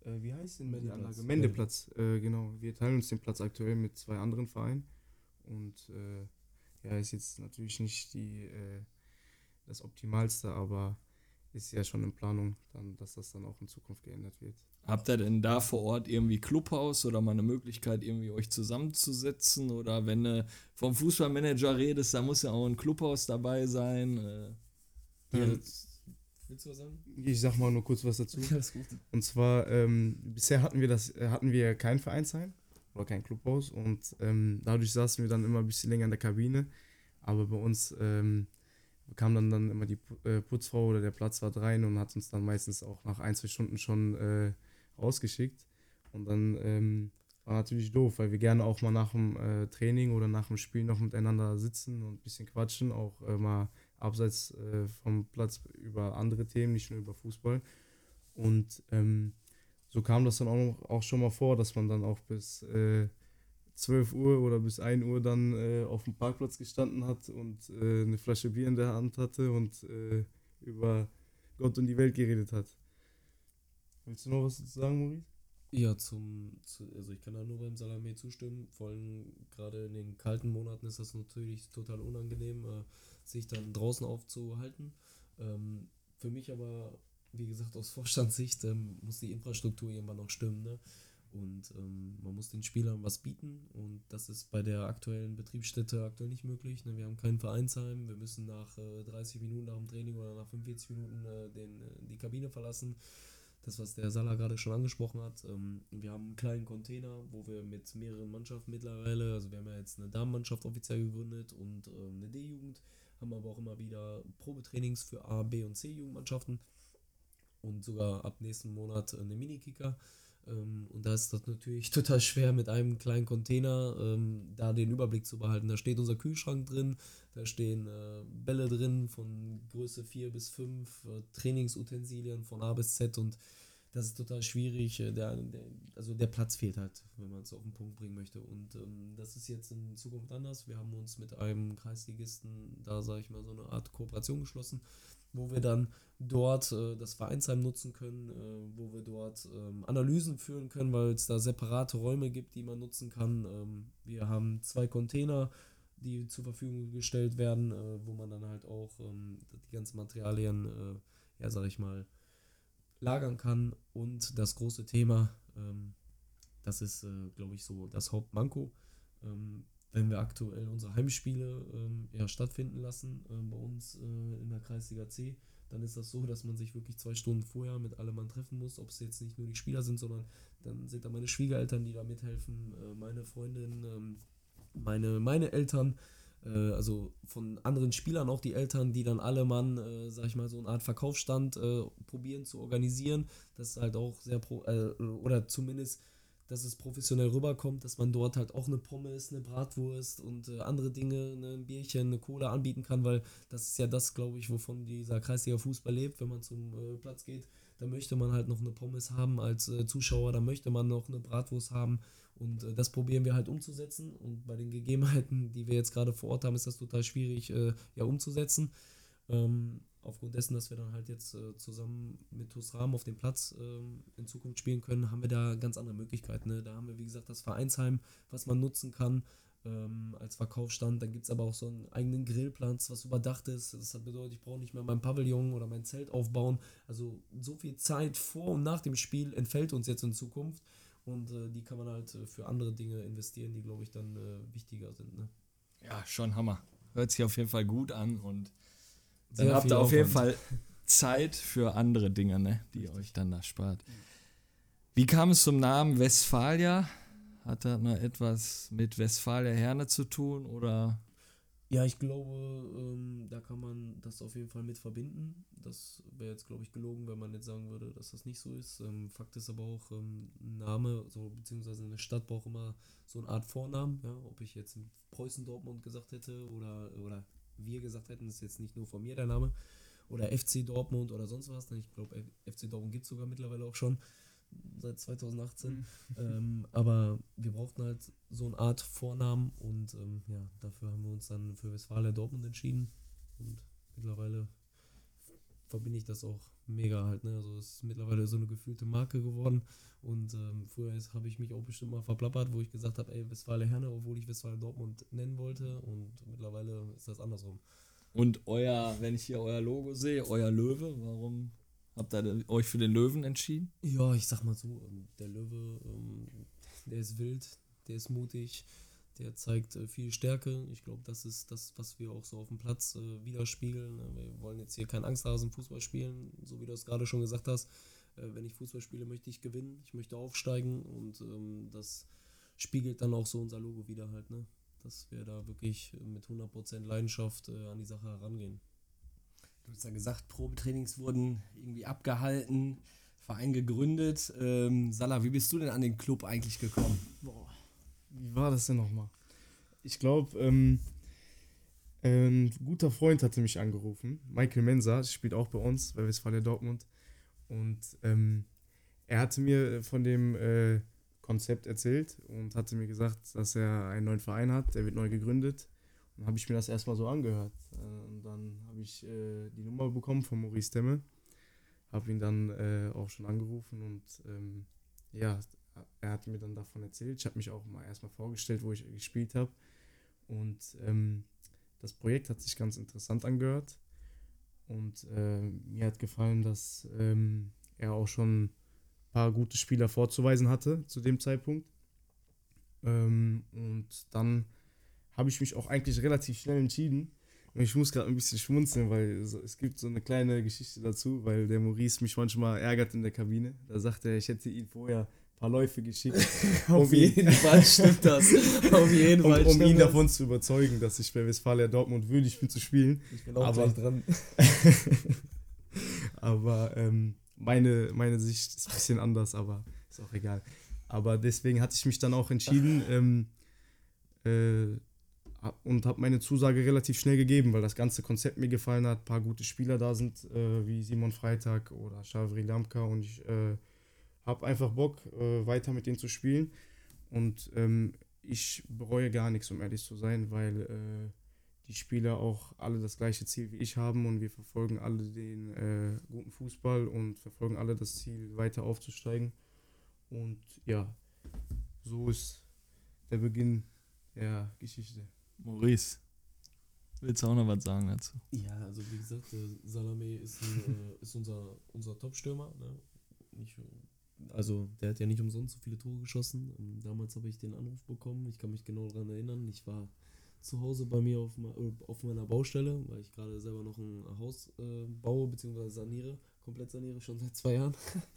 Äh, wie heißt denn die Mendeplatz. Anlage? Mendeplatz, äh, genau. Wir teilen uns den Platz aktuell mit zwei anderen Vereinen. Und äh, ja, ist jetzt natürlich nicht die, äh, das Optimalste, aber ist ja schon in Planung, dann, dass das dann auch in Zukunft geändert wird. Habt ihr denn da vor Ort irgendwie Clubhaus oder mal eine Möglichkeit, irgendwie euch zusammenzusetzen? Oder wenn du vom Fußballmanager redest, da muss ja auch ein Clubhaus dabei sein. Äh, Ähm, Willst du was sagen? ich sag mal nur kurz was dazu. Alles gut. Und zwar, ähm, bisher hatten wir das, äh, hatten wir kein Vereinsheim oder kein Clubhaus und ähm, dadurch saßen wir dann immer ein bisschen länger in der Kabine. Aber bei uns ähm, kam dann, dann immer die äh, Putzfrau oder der Platzwart rein und hat uns dann meistens auch nach ein, zwei Stunden schon äh, rausgeschickt. Und dann ähm, war natürlich doof, weil wir gerne auch mal nach dem äh, Training oder nach dem Spiel noch miteinander sitzen und ein bisschen quatschen, auch äh, mal abseits äh, vom Platz über andere Themen, nicht nur über Fußball. Und ähm, so kam das dann auch, noch, auch schon mal vor, dass man dann auch bis äh, 12 Uhr oder bis 1 Uhr dann äh, auf dem Parkplatz gestanden hat und äh, eine Flasche Bier in der Hand hatte und äh, über Gott und die Welt geredet hat. Willst du noch was dazu sagen, Maurice? Ja, zum, zu, also ich kann da nur beim Salami zustimmen. Vor allem gerade in den kalten Monaten ist das natürlich total unangenehm, äh, sich dann draußen aufzuhalten. Ähm, für mich aber, wie gesagt, aus Vorstandssicht ähm, muss die Infrastruktur irgendwann noch stimmen. Ne? Und ähm, man muss den Spielern was bieten und das ist bei der aktuellen Betriebsstätte aktuell nicht möglich. Ne? Wir haben kein Vereinsheim, wir müssen nach äh, 30 Minuten nach dem Training oder nach 45 Minuten äh, den, äh, die Kabine verlassen. Das, was der Salah gerade schon angesprochen hat. Ähm, wir haben einen kleinen Container, wo wir mit mehreren Mannschaften mittlerweile, also wir haben ja jetzt eine Damenmannschaft offiziell gegründet und ähm, eine D-Jugend, haben aber auch immer wieder Probetrainings für A, B und C-Jugendmannschaften und sogar ab nächsten Monat eine Mini-Kicker. Ähm, und da ist das natürlich total schwer mit einem kleinen Container ähm, da den Überblick zu behalten. Da steht unser Kühlschrank drin, da stehen äh, Bälle drin von Größe 4 bis 5, äh, Trainingsutensilien von A bis Z und das ist total schwierig. Äh, der, der, also der Platz fehlt halt, wenn man es auf den Punkt bringen möchte. Und ähm, das ist jetzt in Zukunft anders. Wir haben uns mit einem Kreisligisten da, sage ich mal, so eine Art Kooperation geschlossen wo wir dann dort äh, das Vereinsheim nutzen können, äh, wo wir dort ähm, Analysen führen können, weil es da separate Räume gibt, die man nutzen kann. Ähm, wir haben zwei Container, die zur Verfügung gestellt werden, äh, wo man dann halt auch ähm, die ganzen Materialien, äh, ja, sag ich mal, lagern kann. Und das große Thema, ähm, das ist, äh, glaube ich, so das Hauptmanko. Ähm, wenn wir aktuell unsere Heimspiele ähm, ja, stattfinden lassen äh, bei uns äh, in der Kreisliga C, dann ist das so, dass man sich wirklich zwei Stunden vorher mit allem Mann treffen muss, ob es jetzt nicht nur die Spieler sind, sondern dann sind da meine Schwiegereltern, die da mithelfen, äh, meine Freundin, ähm, meine, meine Eltern, äh, also von anderen Spielern auch die Eltern, die dann alle Mann, äh, sag ich mal, so eine Art Verkaufsstand äh, probieren zu organisieren. Das ist halt auch sehr pro, äh, oder zumindest dass es professionell rüberkommt, dass man dort halt auch eine Pommes, eine Bratwurst und äh, andere Dinge, ne, ein Bierchen, eine Cola anbieten kann, weil das ist ja das, glaube ich, wovon dieser Kreisliga Fußball lebt, wenn man zum äh, Platz geht. Da möchte man halt noch eine Pommes haben als Zuschauer, da möchte man noch eine Bratwurst haben und äh, das probieren wir halt umzusetzen und bei den Gegebenheiten, die wir jetzt gerade vor Ort haben, ist das total schwierig äh, ja umzusetzen. Ähm, aufgrund dessen, dass wir dann halt jetzt äh, zusammen mit TuS Rahmen auf dem Platz ähm, in Zukunft spielen können, haben wir da ganz andere Möglichkeiten. Ne? Da haben wir, wie gesagt, das Vereinsheim, was man nutzen kann ähm, als Verkaufsstand. Dann gibt es aber auch so einen eigenen Grillplatz, was überdacht ist. Das bedeutet, ich brauche nicht mehr mein Pavillon oder mein Zelt aufbauen. Also so viel Zeit vor und nach dem Spiel entfällt uns jetzt in Zukunft. Und äh, die kann man halt äh, für andere Dinge investieren, die, glaube ich, dann äh, wichtiger sind. Ne? Ja, schon Hammer. Hört sich auf jeden Fall gut an und Sehr dann habt viel ihr auf jeden. Fall Zeit für andere Dinge, ne, die ihr euch dann da spart. Wie kam es zum Namen Westfalia? Hat das noch etwas mit Westfalia Herne zu tun oder? Ja, ich glaube, ähm, da kann man das auf jeden Fall mit verbinden. Das wäre jetzt, glaube ich, gelogen, wenn man jetzt sagen würde, dass das nicht so ist. Ähm, Fakt ist aber auch, ähm, ein Name, so, beziehungsweise eine Stadt braucht immer so eine Art Vornamen. Ja? Ob ich jetzt Preußen Dortmund gesagt hätte oder, oder wir gesagt hätten, ist jetzt nicht nur von mir der Name. Oder FC Dortmund oder sonst was. denn Ich glaube, FC Dortmund gibt es sogar mittlerweile auch schon seit 2018. ähm, aber wir brauchten halt so eine Art Vornamen und ähm, ja, dafür haben wir uns dann für Westfalia Dortmund entschieden. Und mittlerweile verbinde ich das auch mega halt. Ne? Also es ist mittlerweile so eine gefühlte Marke geworden. Und ähm, früher habe ich mich auch bestimmt mal verplappert, wo ich gesagt habe, ey, Westfalia Herne, obwohl ich Westfalia Dortmund nennen wollte. Und mittlerweile ist das andersrum. Und euer, wenn ich hier euer Logo sehe, euer Löwe, warum habt ihr euch für den Löwen entschieden? Ja, ich sag mal so, ähm, der Löwe, ähm, der ist wild, der ist mutig, der zeigt äh, viel Stärke. Ich glaube, das ist das, was wir auch so auf dem Platz äh, widerspiegeln. ne? Wir wollen jetzt hier kein Angsthasen Fußball spielen, so wie du es gerade schon gesagt hast. Äh, wenn ich Fußball spiele, möchte ich gewinnen, ich möchte aufsteigen und ähm, das spiegelt dann auch so unser Logo wieder halt, ne? Dass wir da wirklich mit 100% Leidenschaft an die Sache herangehen. Du hast ja gesagt, Probetrainings wurden irgendwie abgehalten, Verein gegründet. Ähm, Salah, wie bist du denn an den Club eigentlich gekommen? Wie war das denn nochmal? Ich glaube, ähm, ein guter Freund hatte mich angerufen. Michael Mensa, spielt auch bei uns, bei Westfalia Dortmund. Und ähm, er hatte mir von dem äh, Konzept erzählt und hatte mir gesagt, dass er einen neuen Verein hat, der wird neu gegründet. Dann habe ich mir das erstmal so angehört. Äh, Und dann habe ich äh, die Nummer bekommen von Maurice Demme. Habe ihn dann äh, auch schon angerufen und ähm, ja, er hat mir dann davon erzählt. Ich habe mich auch mal erstmal vorgestellt, wo ich gespielt habe. Und ähm, das Projekt hat sich ganz interessant angehört. Und äh, mir hat gefallen, dass ähm, er auch schon paar gute Spieler vorzuweisen hatte zu dem Zeitpunkt. Ähm, und dann habe ich mich auch eigentlich relativ schnell entschieden. Und ich muss gerade ein bisschen schmunzeln, weil es gibt so eine kleine Geschichte dazu, weil der Maurice mich manchmal ärgert in der Kabine. Da sagt er, ich hätte ihn vorher ein paar Läufe geschickt, Auf jeden Fall stimmt das. Auf jeden um, Fall um stimmt ihn das. davon zu überzeugen, dass ich bei Westfalia Dortmund würdig bin zu spielen. Ich bin auch aber- dran. aber ähm, meine, meine Sicht ist ein bisschen anders, aber ist auch egal. Aber deswegen hatte ich mich dann auch entschieden ähm, äh, und habe meine Zusage relativ schnell gegeben, weil das ganze Konzept mir gefallen hat. Ein paar gute Spieler da sind, äh, wie Simon Freitag oder Shavri Lamka und ich äh, habe einfach Bock, äh, weiter mit denen zu spielen. Und ähm, ich bereue gar nichts, um ehrlich zu sein, weil äh, die Spieler auch alle das gleiche Ziel wie ich haben und wir verfolgen alle den äh, guten Fußball und verfolgen alle das Ziel, weiter aufzusteigen. Und ja, so ist der Beginn der Geschichte. Maurice, willst du auch noch was sagen dazu? Ja, also wie gesagt, der Salame ist, ein, äh, ist unser, unser Top-Stürmer. Ne? Nicht, äh, also der hat ja nicht umsonst so viele Tore geschossen. Ähm, damals habe ich den Anruf bekommen. Ich kann mich genau daran erinnern. Ich war zu Hause bei mir auf, äh, auf meiner Baustelle, weil ich gerade selber noch ein Haus äh, baue bzw. saniere, komplett saniere, schon seit zwei Jahren.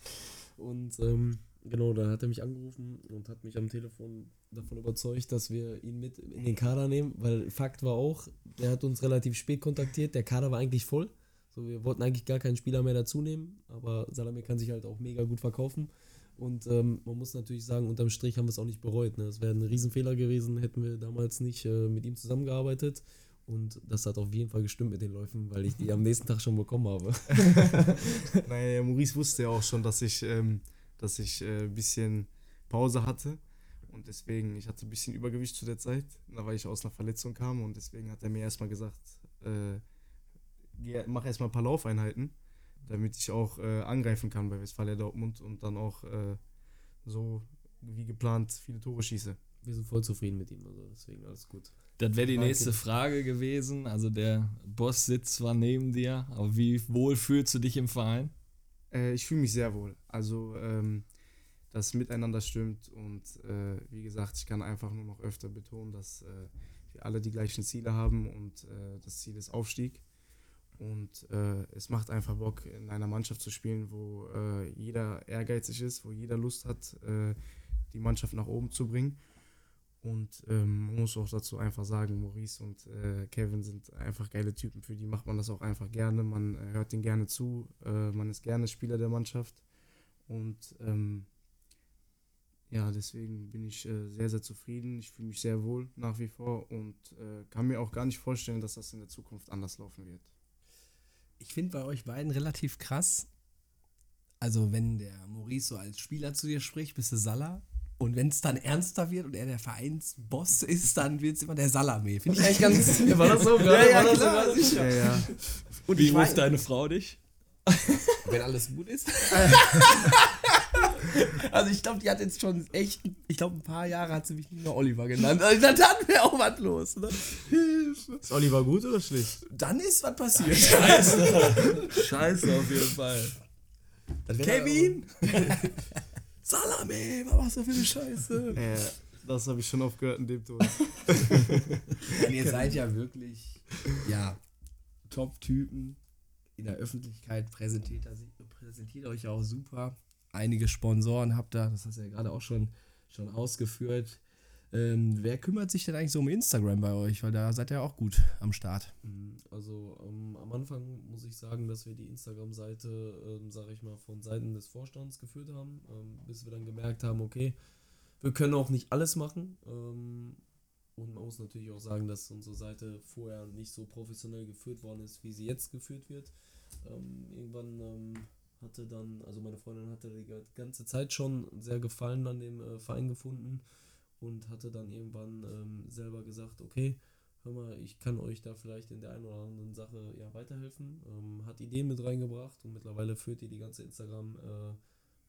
Und ähm, genau, da hat er mich angerufen und hat mich am Telefon davon überzeugt, dass wir ihn mit in den Kader nehmen, weil Fakt war auch, der hat uns relativ spät kontaktiert, der Kader war eigentlich voll. So, wir wollten eigentlich gar keinen Spieler mehr dazu nehmen, aber Salame kann sich halt auch mega gut verkaufen. Und ähm, man muss natürlich sagen, unterm Strich haben wir es auch nicht bereut. Ne? Es wäre ein Riesenfehler gewesen, hätten wir damals nicht äh, mit ihm zusammengearbeitet. Und das hat auf jeden Fall gestimmt mit den Läufen, weil ich die am nächsten Tag schon bekommen habe. Naja, Maurice wusste ja auch schon, dass ich, ähm, dass ich äh, ein bisschen Pause hatte. Und deswegen, ich hatte ein bisschen Übergewicht zu der Zeit, da weil ich aus einer Verletzung kam. Und deswegen hat er mir erstmal gesagt, äh, geh, mach erstmal ein paar Laufeinheiten, damit ich auch äh, angreifen kann bei Westfalia Dortmund und dann auch äh, so wie geplant viele Tore schieße. Wir sind voll zufrieden mit ihm, also deswegen alles gut. Das wäre die Danke. nächste Frage gewesen. Also der Boss sitzt zwar neben dir, aber wie wohl fühlst du dich im Verein? Äh, ich fühle mich sehr wohl. Also ähm, das Miteinander stimmt und äh, wie gesagt, ich kann einfach nur noch öfter betonen, dass äh, wir alle die gleichen Ziele haben und äh, das Ziel ist Aufstieg. Und äh, es macht einfach Bock, in einer Mannschaft zu spielen, wo jeder ehrgeizig ist, wo jeder Lust hat, die Mannschaft nach oben zu bringen. Und ähm, man muss auch dazu einfach sagen, Maurice und äh, Kevin sind einfach geile Typen, für die macht man das auch einfach gerne. Man äh, hört denen gerne zu, äh, man ist gerne Spieler der Mannschaft. Und ähm, ja, deswegen bin ich äh, sehr, sehr zufrieden. Ich fühle mich sehr wohl nach wie vor und äh, kann mir auch gar nicht vorstellen, dass das in der Zukunft anders laufen wird. Ich finde bei euch beiden relativ krass. Also, wenn der Maurice so als Spieler zu dir spricht, bist du Salah. Und wenn es dann ernster wird und er der Vereinsboss ist, dann wird es immer der Salame. Finde ich eigentlich ganz. War das so gerade? Ja, ja, War das so klar, sicher. Ja, ja. Und Wie ich ruft deine Frau dich? wenn alles gut ist. also ich glaube, die hat jetzt schon echt, ich glaube, ein paar Jahre hat sie mich nicht mehr Oliver genannt. Also dann wäre auch was los. Ne? Ist Oliver gut oder schlecht? Dann ist was passiert. Scheiße auf jeden Fall. Kevin! Salame, was machst du für eine Scheiße? Äh, das habe ich schon oft gehört in dem Ton. Und ihr seid ja wirklich, ja, Top-Typen. In der Öffentlichkeit präsentiert, er präsentiert euch ja auch super. Einige Sponsoren habt ihr, das hast du ja gerade auch schon, schon ausgeführt. Ähm, wer kümmert sich denn eigentlich so um Instagram bei euch? Weil da seid ihr ja auch gut am Start. Mhm, Also ähm, am Anfang muss ich sagen, dass wir die Instagram-Seite, ähm, sage ich mal, von Seiten des Vorstands geführt haben, ähm, bis wir dann gemerkt haben, okay, wir können auch nicht alles machen. Ähm, und man muss natürlich auch sagen, dass unsere Seite vorher nicht so professionell geführt worden ist, wie sie jetzt geführt wird. Ähm, irgendwann hatte dann, also meine Freundin hatte die ganze Zeit schon sehr Gefallen an dem äh, Verein gefunden und hatte dann irgendwann ähm, selber gesagt, okay, hör mal, ich kann euch da vielleicht in der einen oder anderen Sache ja weiterhelfen. Ähm, hat Ideen mit reingebracht und mittlerweile führt ihr die ganze Instagram äh,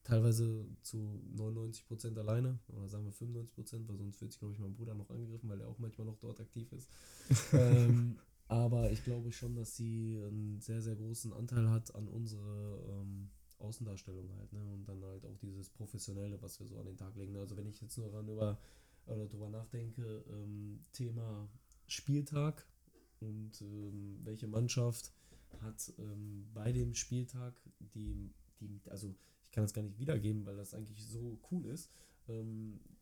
teilweise zu 99% alleine oder sagen wir 95%, weil sonst wird sich, glaube ich, mein Bruder noch angegriffen, weil er auch manchmal noch dort aktiv ist. ähm, aber ich glaube schon, dass sie einen sehr, sehr großen Anteil hat an unsere ähm, Außendarstellung halt, ne? Und dann halt auch die dieses Professionelle, was wir so an den Tag legen. Also wenn ich jetzt nur daran über, oder drüber nachdenke, ähm, Thema Spieltag und ähm, welche Mannschaft hat ähm, bei dem Spieltag die, die, also ich kann das gar nicht wiedergeben, weil das eigentlich so cool ist.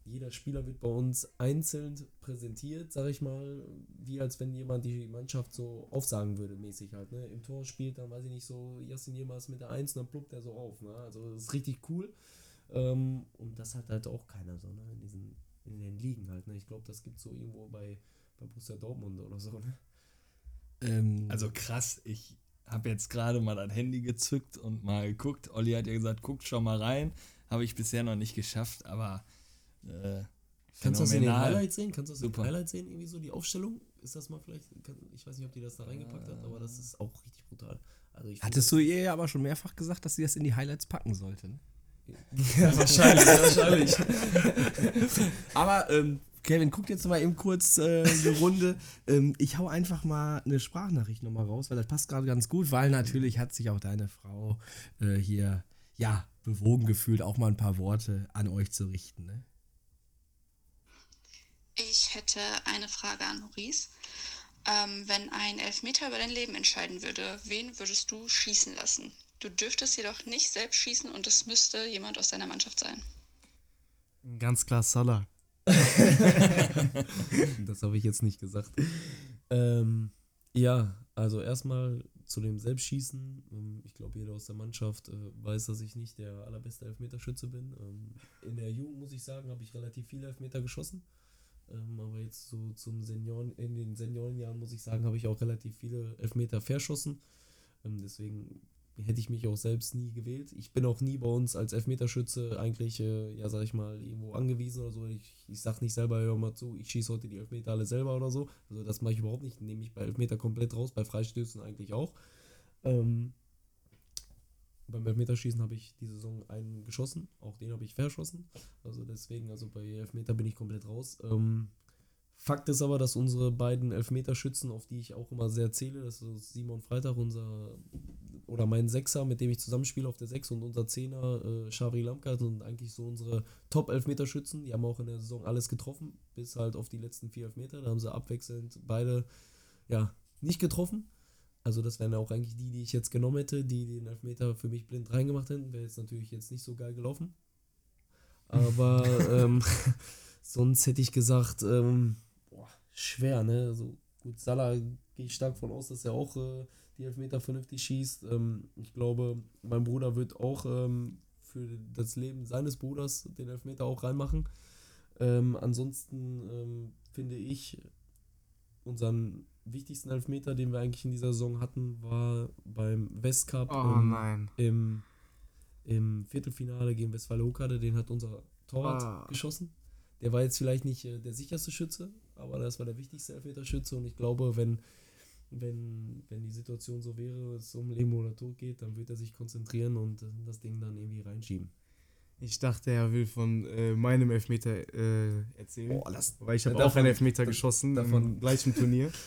Jeder Spieler wird bei uns einzeln präsentiert, sag ich mal, wie als wenn jemand die Mannschaft so aufsagen würde, mäßig halt. Ne? Im Tor spielt dann, weiß ich nicht, so Yassin Yilmaz mit der 1 und dann pluppt er so auf. Ne? Also das ist richtig cool. Ähm, und das hat halt auch keiner so, ne? In diesen, in den Ligen halt. Ne? Ich glaube, das gibt so irgendwo bei, bei Borussia Dortmund oder so, ne? Ähm, Also krass, ich habe jetzt gerade mal das Handy gezückt und mal geguckt. Olli hat ja gesagt, guckt schon mal rein. Habe ich bisher noch nicht geschafft, aber äh, Kannst du das in den. Highlights sehen? Kannst du das in den Highlights sehen? Irgendwie so die Aufstellung? Ist das mal vielleicht, kann, ich weiß nicht, ob die das da reingepackt hat, aber das ist auch richtig brutal. Also ich hattest du ihr ja aber schon mehrfach gesagt, dass sie das in die Highlights packen sollte. Ne? Ja, wahrscheinlich, wahrscheinlich. Aber ähm, Kevin, guck jetzt mal eben kurz äh, die Runde. ähm, ich hau einfach mal eine Sprachnachricht nochmal raus, weil das passt gerade ganz gut, weil natürlich hat sich auch deine Frau äh, hier, ja, bewogen gefühlt, auch mal ein paar Worte an euch zu richten. Ne? Ich hätte eine Frage an Maurice. Ähm, wenn ein Elfmeter über dein Leben entscheiden würde, wen würdest du schießen lassen? Du dürftest jedoch nicht selbst schießen und es müsste jemand aus deiner Mannschaft sein. Ganz klar Salah. Das habe ich jetzt nicht gesagt. Ähm, ja, also erstmal zu dem Selbstschießen. Ähm, Ich glaube, jeder aus der Mannschaft äh, weiß, dass ich nicht der allerbeste Elfmeterschütze bin. Ähm, In der Jugend, muss ich sagen, habe ich relativ viele Elfmeter geschossen. Ähm, Aber jetzt so zum Senioren, in den Seniorenjahren, muss ich sagen, habe ich auch relativ viele Elfmeter verschossen. Ähm, Deswegen hätte ich mich auch selbst nie gewählt. Ich bin auch nie bei uns als Elfmeterschütze eigentlich, äh, ja, sag ich mal, irgendwo angewiesen oder so. Ich, ich sag nicht selber, hör mal zu, ich schieße heute die Elfmeter alle selber oder so. Also das mache ich überhaupt nicht. Nehme ich bei Elfmeter komplett raus, bei Freistößen eigentlich auch. Ähm, beim Elfmeterschießen habe ich die Saison einen geschossen, auch den habe ich verschossen. Also deswegen, also bei Elfmeter bin ich komplett raus. Ähm, Fakt ist aber, dass unsere beiden Elfmeterschützen, auf die ich auch immer sehr zähle, das ist Simon Freitag, unser oder mein Sechser, mit dem ich zusammenspiele auf der Sechs und unser Zehner, äh, Shavri Lamkat, sind eigentlich so unsere Top-Elfmeterschützen. Die haben auch in der Saison alles getroffen, bis halt auf die letzten vier Elfmeter. Da haben sie abwechselnd beide ja nicht getroffen. Also das wären auch eigentlich die, die ich jetzt genommen hätte, die den Elfmeter für mich blind reingemacht hätten. Wäre jetzt natürlich jetzt nicht so geil gelaufen. Aber ähm, sonst hätte ich gesagt, ähm, boah, schwer, ne? Also gut, Salah gehe ich stark von aus, dass er auch äh, die Elfmeter vernünftig schießt. Ähm, ich glaube, mein Bruder wird auch ähm, für das Leben seines Bruders den Elfmeter auch reinmachen. Ähm, ansonsten ähm, finde ich, unseren wichtigsten Elfmeter, den wir eigentlich in dieser Saison hatten, war beim Westcup Oh im, im, im Viertelfinale gegen Westfalen Hokade. Den hat unser Torwart Ah. geschossen. Der war jetzt vielleicht nicht äh, der sicherste Schütze, aber das war der wichtigste Elfmeterschütze und ich glaube, wenn, wenn, wenn die Situation so wäre, es um Leben oder Tod geht, dann wird er sich konzentrieren und äh, das Ding dann irgendwie reinschieben. Ich dachte, er will von äh, meinem Elfmeter äh, erzählen. Boah, das, weil ich habe auch davon- einen Elfmeter da- geschossen davon- im gleichen Turnier.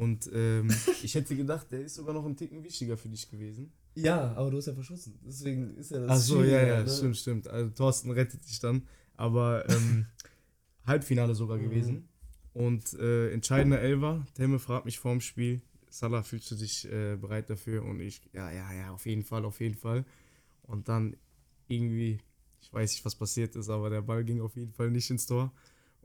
Und ähm, ich hätte gedacht, der ist sogar noch ein Ticken wichtiger für dich gewesen. ja, aber du hast ja verschossen. Deswegen ist ja das Ach so, ja, ja, ne? stimmt, stimmt. Also Thorsten rettet dich dann. Aber ähm, Halbfinale sogar Mhm. gewesen. Und äh, entscheidender Elfer. Temme fragt mich vorm Spiel, Salah, fühlst du dich äh, bereit dafür? Und ich, ja, ja, ja, auf jeden Fall, auf jeden Fall. Und dann irgendwie, ich weiß nicht, was passiert ist, aber der Ball ging auf jeden Fall nicht ins Tor.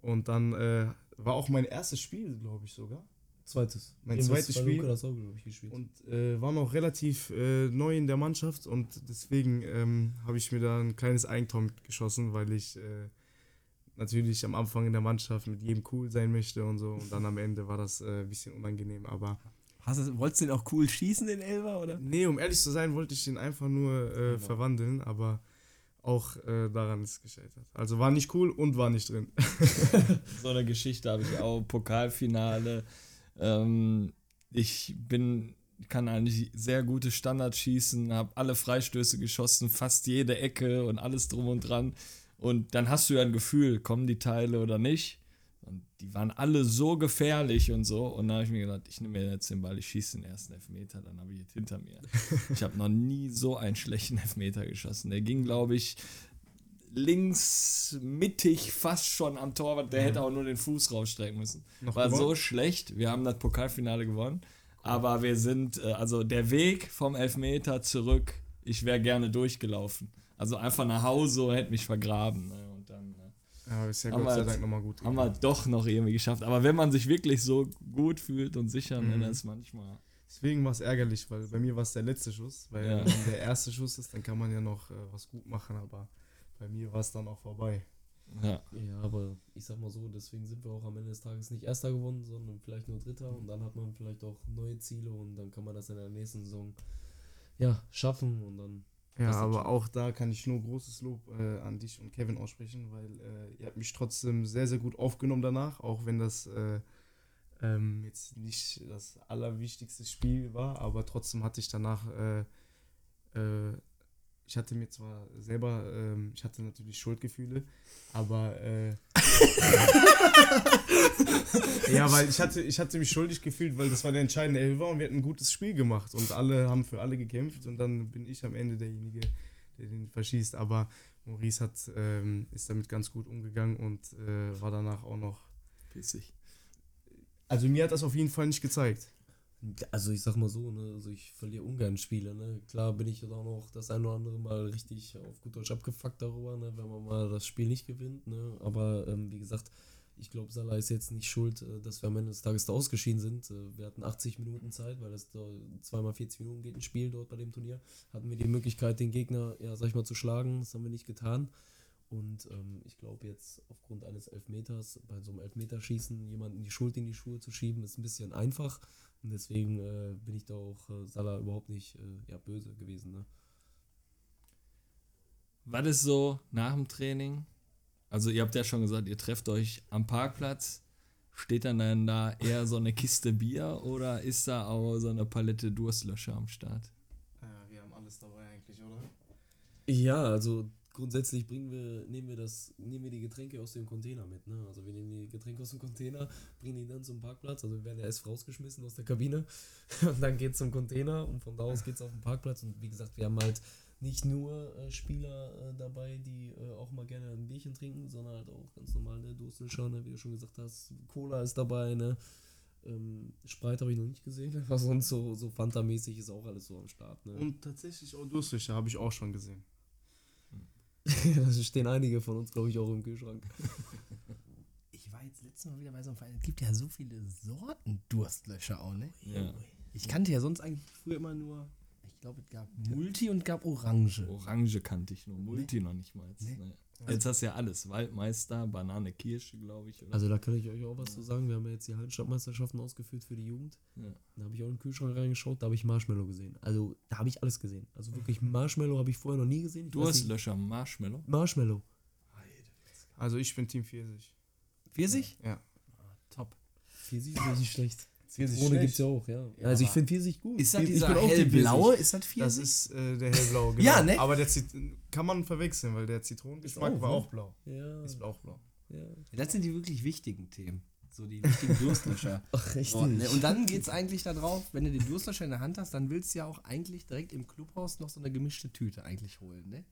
Und dann äh, war auch mein erstes Spiel, glaube ich sogar. Zweites. Mein Gegen zweites Spiel. Hast du auch, ich, gespielt. Und äh, war noch relativ äh, neu in der Mannschaft und deswegen ähm, habe ich mir da ein kleines Eigentor mitgeschossen, weil ich äh, natürlich am Anfang in der Mannschaft mit jedem cool sein möchte und so. Und dann am Ende war das äh, ein bisschen unangenehm. Aber Hast du, wolltest du den auch cool schießen, den Elfer, oder? nee, um ehrlich zu sein, wollte ich den einfach nur äh, verwandeln, aber auch äh, daran ist es gescheitert. Also war nicht cool und war nicht drin. So eine Geschichte habe ich auch. Pokalfinale. Ähm, ich bin, kann eigentlich sehr gute Standards schießen, habe alle Freistöße geschossen, fast jede Ecke und alles drum und dran. Und dann hast du ja ein Gefühl, kommen die Teile oder nicht. Und die waren alle so gefährlich und so. Und dann habe ich mir gedacht, ich nehme mir jetzt den Ball, ich schieße den ersten Elfmeter, dann habe ich jetzt hinter mir. Ich habe noch nie so einen schlechten Elfmeter geschossen. Der ging, glaube ich, links mittig fast schon am Torwart, der hätte auch nur den Fuß rausstrecken müssen. Noch War so gewonnen? schlecht. Wir haben das Pokalfinale gewonnen. Aber wir sind, äh, also der Weg vom Elfmeter zurück, ich wäre gerne durchgelaufen. Also einfach nach Hause, hätte mich vergraben. Ne? Und dann äh, Ja, ist ja Haben Gott wir sei Dank nochmal gut. haben wir doch noch irgendwie geschafft. Aber wenn man sich wirklich so gut fühlt und sicher, Mhm. ne, dann ist manchmal. Deswegen war es ärgerlich, weil bei mir war es der letzte Schuss. Weil Ja. wenn der erste Schuss ist, dann kann man ja noch äh, was gut machen, aber bei mir war es dann auch vorbei. Ja. Ja, aber ich sag mal so, deswegen sind wir auch am Ende des Tages nicht Erster gewonnen, sondern vielleicht nur Dritter und dann hat man vielleicht auch neue Ziele und dann kann man das in der nächsten Saison ja, schaffen und dann Ja, aber schon- auch da kann ich nur großes Lob äh, an dich und Kevin aussprechen, weil äh, ihr habt mich trotzdem sehr, sehr gut aufgenommen danach, auch wenn das äh, ähm, jetzt nicht das allerwichtigste Spiel war, aber trotzdem hatte ich danach, äh, äh, ich hatte mir zwar selber, ähm, ich hatte natürlich Schuldgefühle, aber äh, ja, weil ich hatte, ich hatte mich schuldig gefühlt, weil das war der entscheidende Elfer und wir hatten ein gutes Spiel gemacht und alle haben für alle gekämpft und dann bin ich am Ende derjenige, der den verschießt. Aber Maurice hat, ähm, ist damit ganz gut umgegangen und äh, war danach auch noch. Pissig. Also mir hat das auf jeden Fall nicht gezeigt. Also ich sag mal so, ne, also ich verliere ungern Spiele, ne. Klar bin ich dann auch noch das ein oder andere Mal richtig auf gut Deutsch abgefuckt darüber, ne, wenn man mal das Spiel nicht gewinnt, ne. Aber ähm, wie gesagt, ich glaube, Salah ist jetzt nicht schuld, äh, dass wir am Ende des Tages da ausgeschieden sind. Äh, Wir hatten 80 Minuten Zeit, weil das da zweimal 40 Minuten geht ein Spiel dort bei dem Turnier. Hatten wir die Möglichkeit, den Gegner, ja, sag ich mal, zu schlagen. Das haben wir nicht getan. Und ähm, ich glaube jetzt aufgrund eines Elfmeters, bei so einem Elfmeterschießen jemanden die Schuld in die Schuhe zu schieben, ist ein bisschen einfach. Und deswegen äh, bin ich da auch äh, Salah überhaupt nicht äh, ja, böse gewesen. Ne? Was ist so nach dem Training? Also ihr habt ja schon gesagt, ihr trefft euch am Parkplatz. Steht dann, dann da eher so eine Kiste Bier oder ist da auch so eine Palette Durstlöscher am Start? Ja, wir haben alles dabei eigentlich, oder? Ja, also grundsätzlich bringen wir, nehmen wir das, nehmen wir die Getränke aus dem Container mit, ne? Also wir nehmen die Getränke aus dem Container, bringen die dann zum Parkplatz, also wir werden ja erst rausgeschmissen aus der Kabine und dann geht's zum Container und von da aus geht's auf den Parkplatz und wie gesagt, wir haben halt nicht nur äh, Spieler äh, dabei, die äh, auch mal gerne ein Bierchen trinken, sondern halt auch ganz normal, ne, Durstlöscher, ne, wie du schon gesagt hast, Cola ist dabei, ne, ähm, Sprite habe ich noch nicht gesehen, aber sonst so, so Fanta-mäßig ist auch alles so am Start, ne. Und tatsächlich auch Durstlöcher habe ich auch schon gesehen. da stehen einige von uns, glaube ich, auch im Kühlschrank. Ich war jetzt letztes Mal wieder bei so einem Verein. Es gibt ja so viele Sorten Durstlöscher auch, ne? Ja. Ich kannte ja sonst eigentlich früher immer nur, ich glaube, es gab Multi und gab Orange. Orange kannte ich nur, Multi noch nicht mal. Nee. Nee. Jetzt hast du ja alles. Waldmeister, Banane, Kirsche, glaube ich. Oder? Also da kann ich euch auch was zu sagen. Wir haben ja jetzt die Hallenstadtmeisterschaften ausgeführt für die Jugend. Ja. Da habe ich auch in den Kühlschrank reingeschaut, da habe ich Marshmallow gesehen. Also da habe ich alles gesehen. Also wirklich Marshmallow habe ich vorher noch nie gesehen. Ich weiß nicht- Durstlöscher, Marshmallow. Marshmallow. Also ich bin Team Pfirsich. Pfirsich? Ja. Top. Pfirsich ist nicht schlecht. Schlecht. gibt es ja auch, ja. Ja, also ich finde Pfirsich gut. Ist das Ich bin dieser hellblaue? Pfirsich. Ist das Das Pfirsich? ist äh, der hellblaue, genau. Ja, ne? Aber der Zit kann man verwechseln, weil der Zitronengeschmack auch, war ne? auch blau. Ja, Ist auch blau. ja. Das sind die wirklich wichtigen Themen. So die wichtigen Durstlöscher. Ach, richtig. So, ne? Und dann geht es eigentlich darauf, wenn du den Durstlöscher in der Hand hast, dann willst du ja auch eigentlich direkt im Clubhaus noch so eine gemischte Tüte eigentlich holen, ne?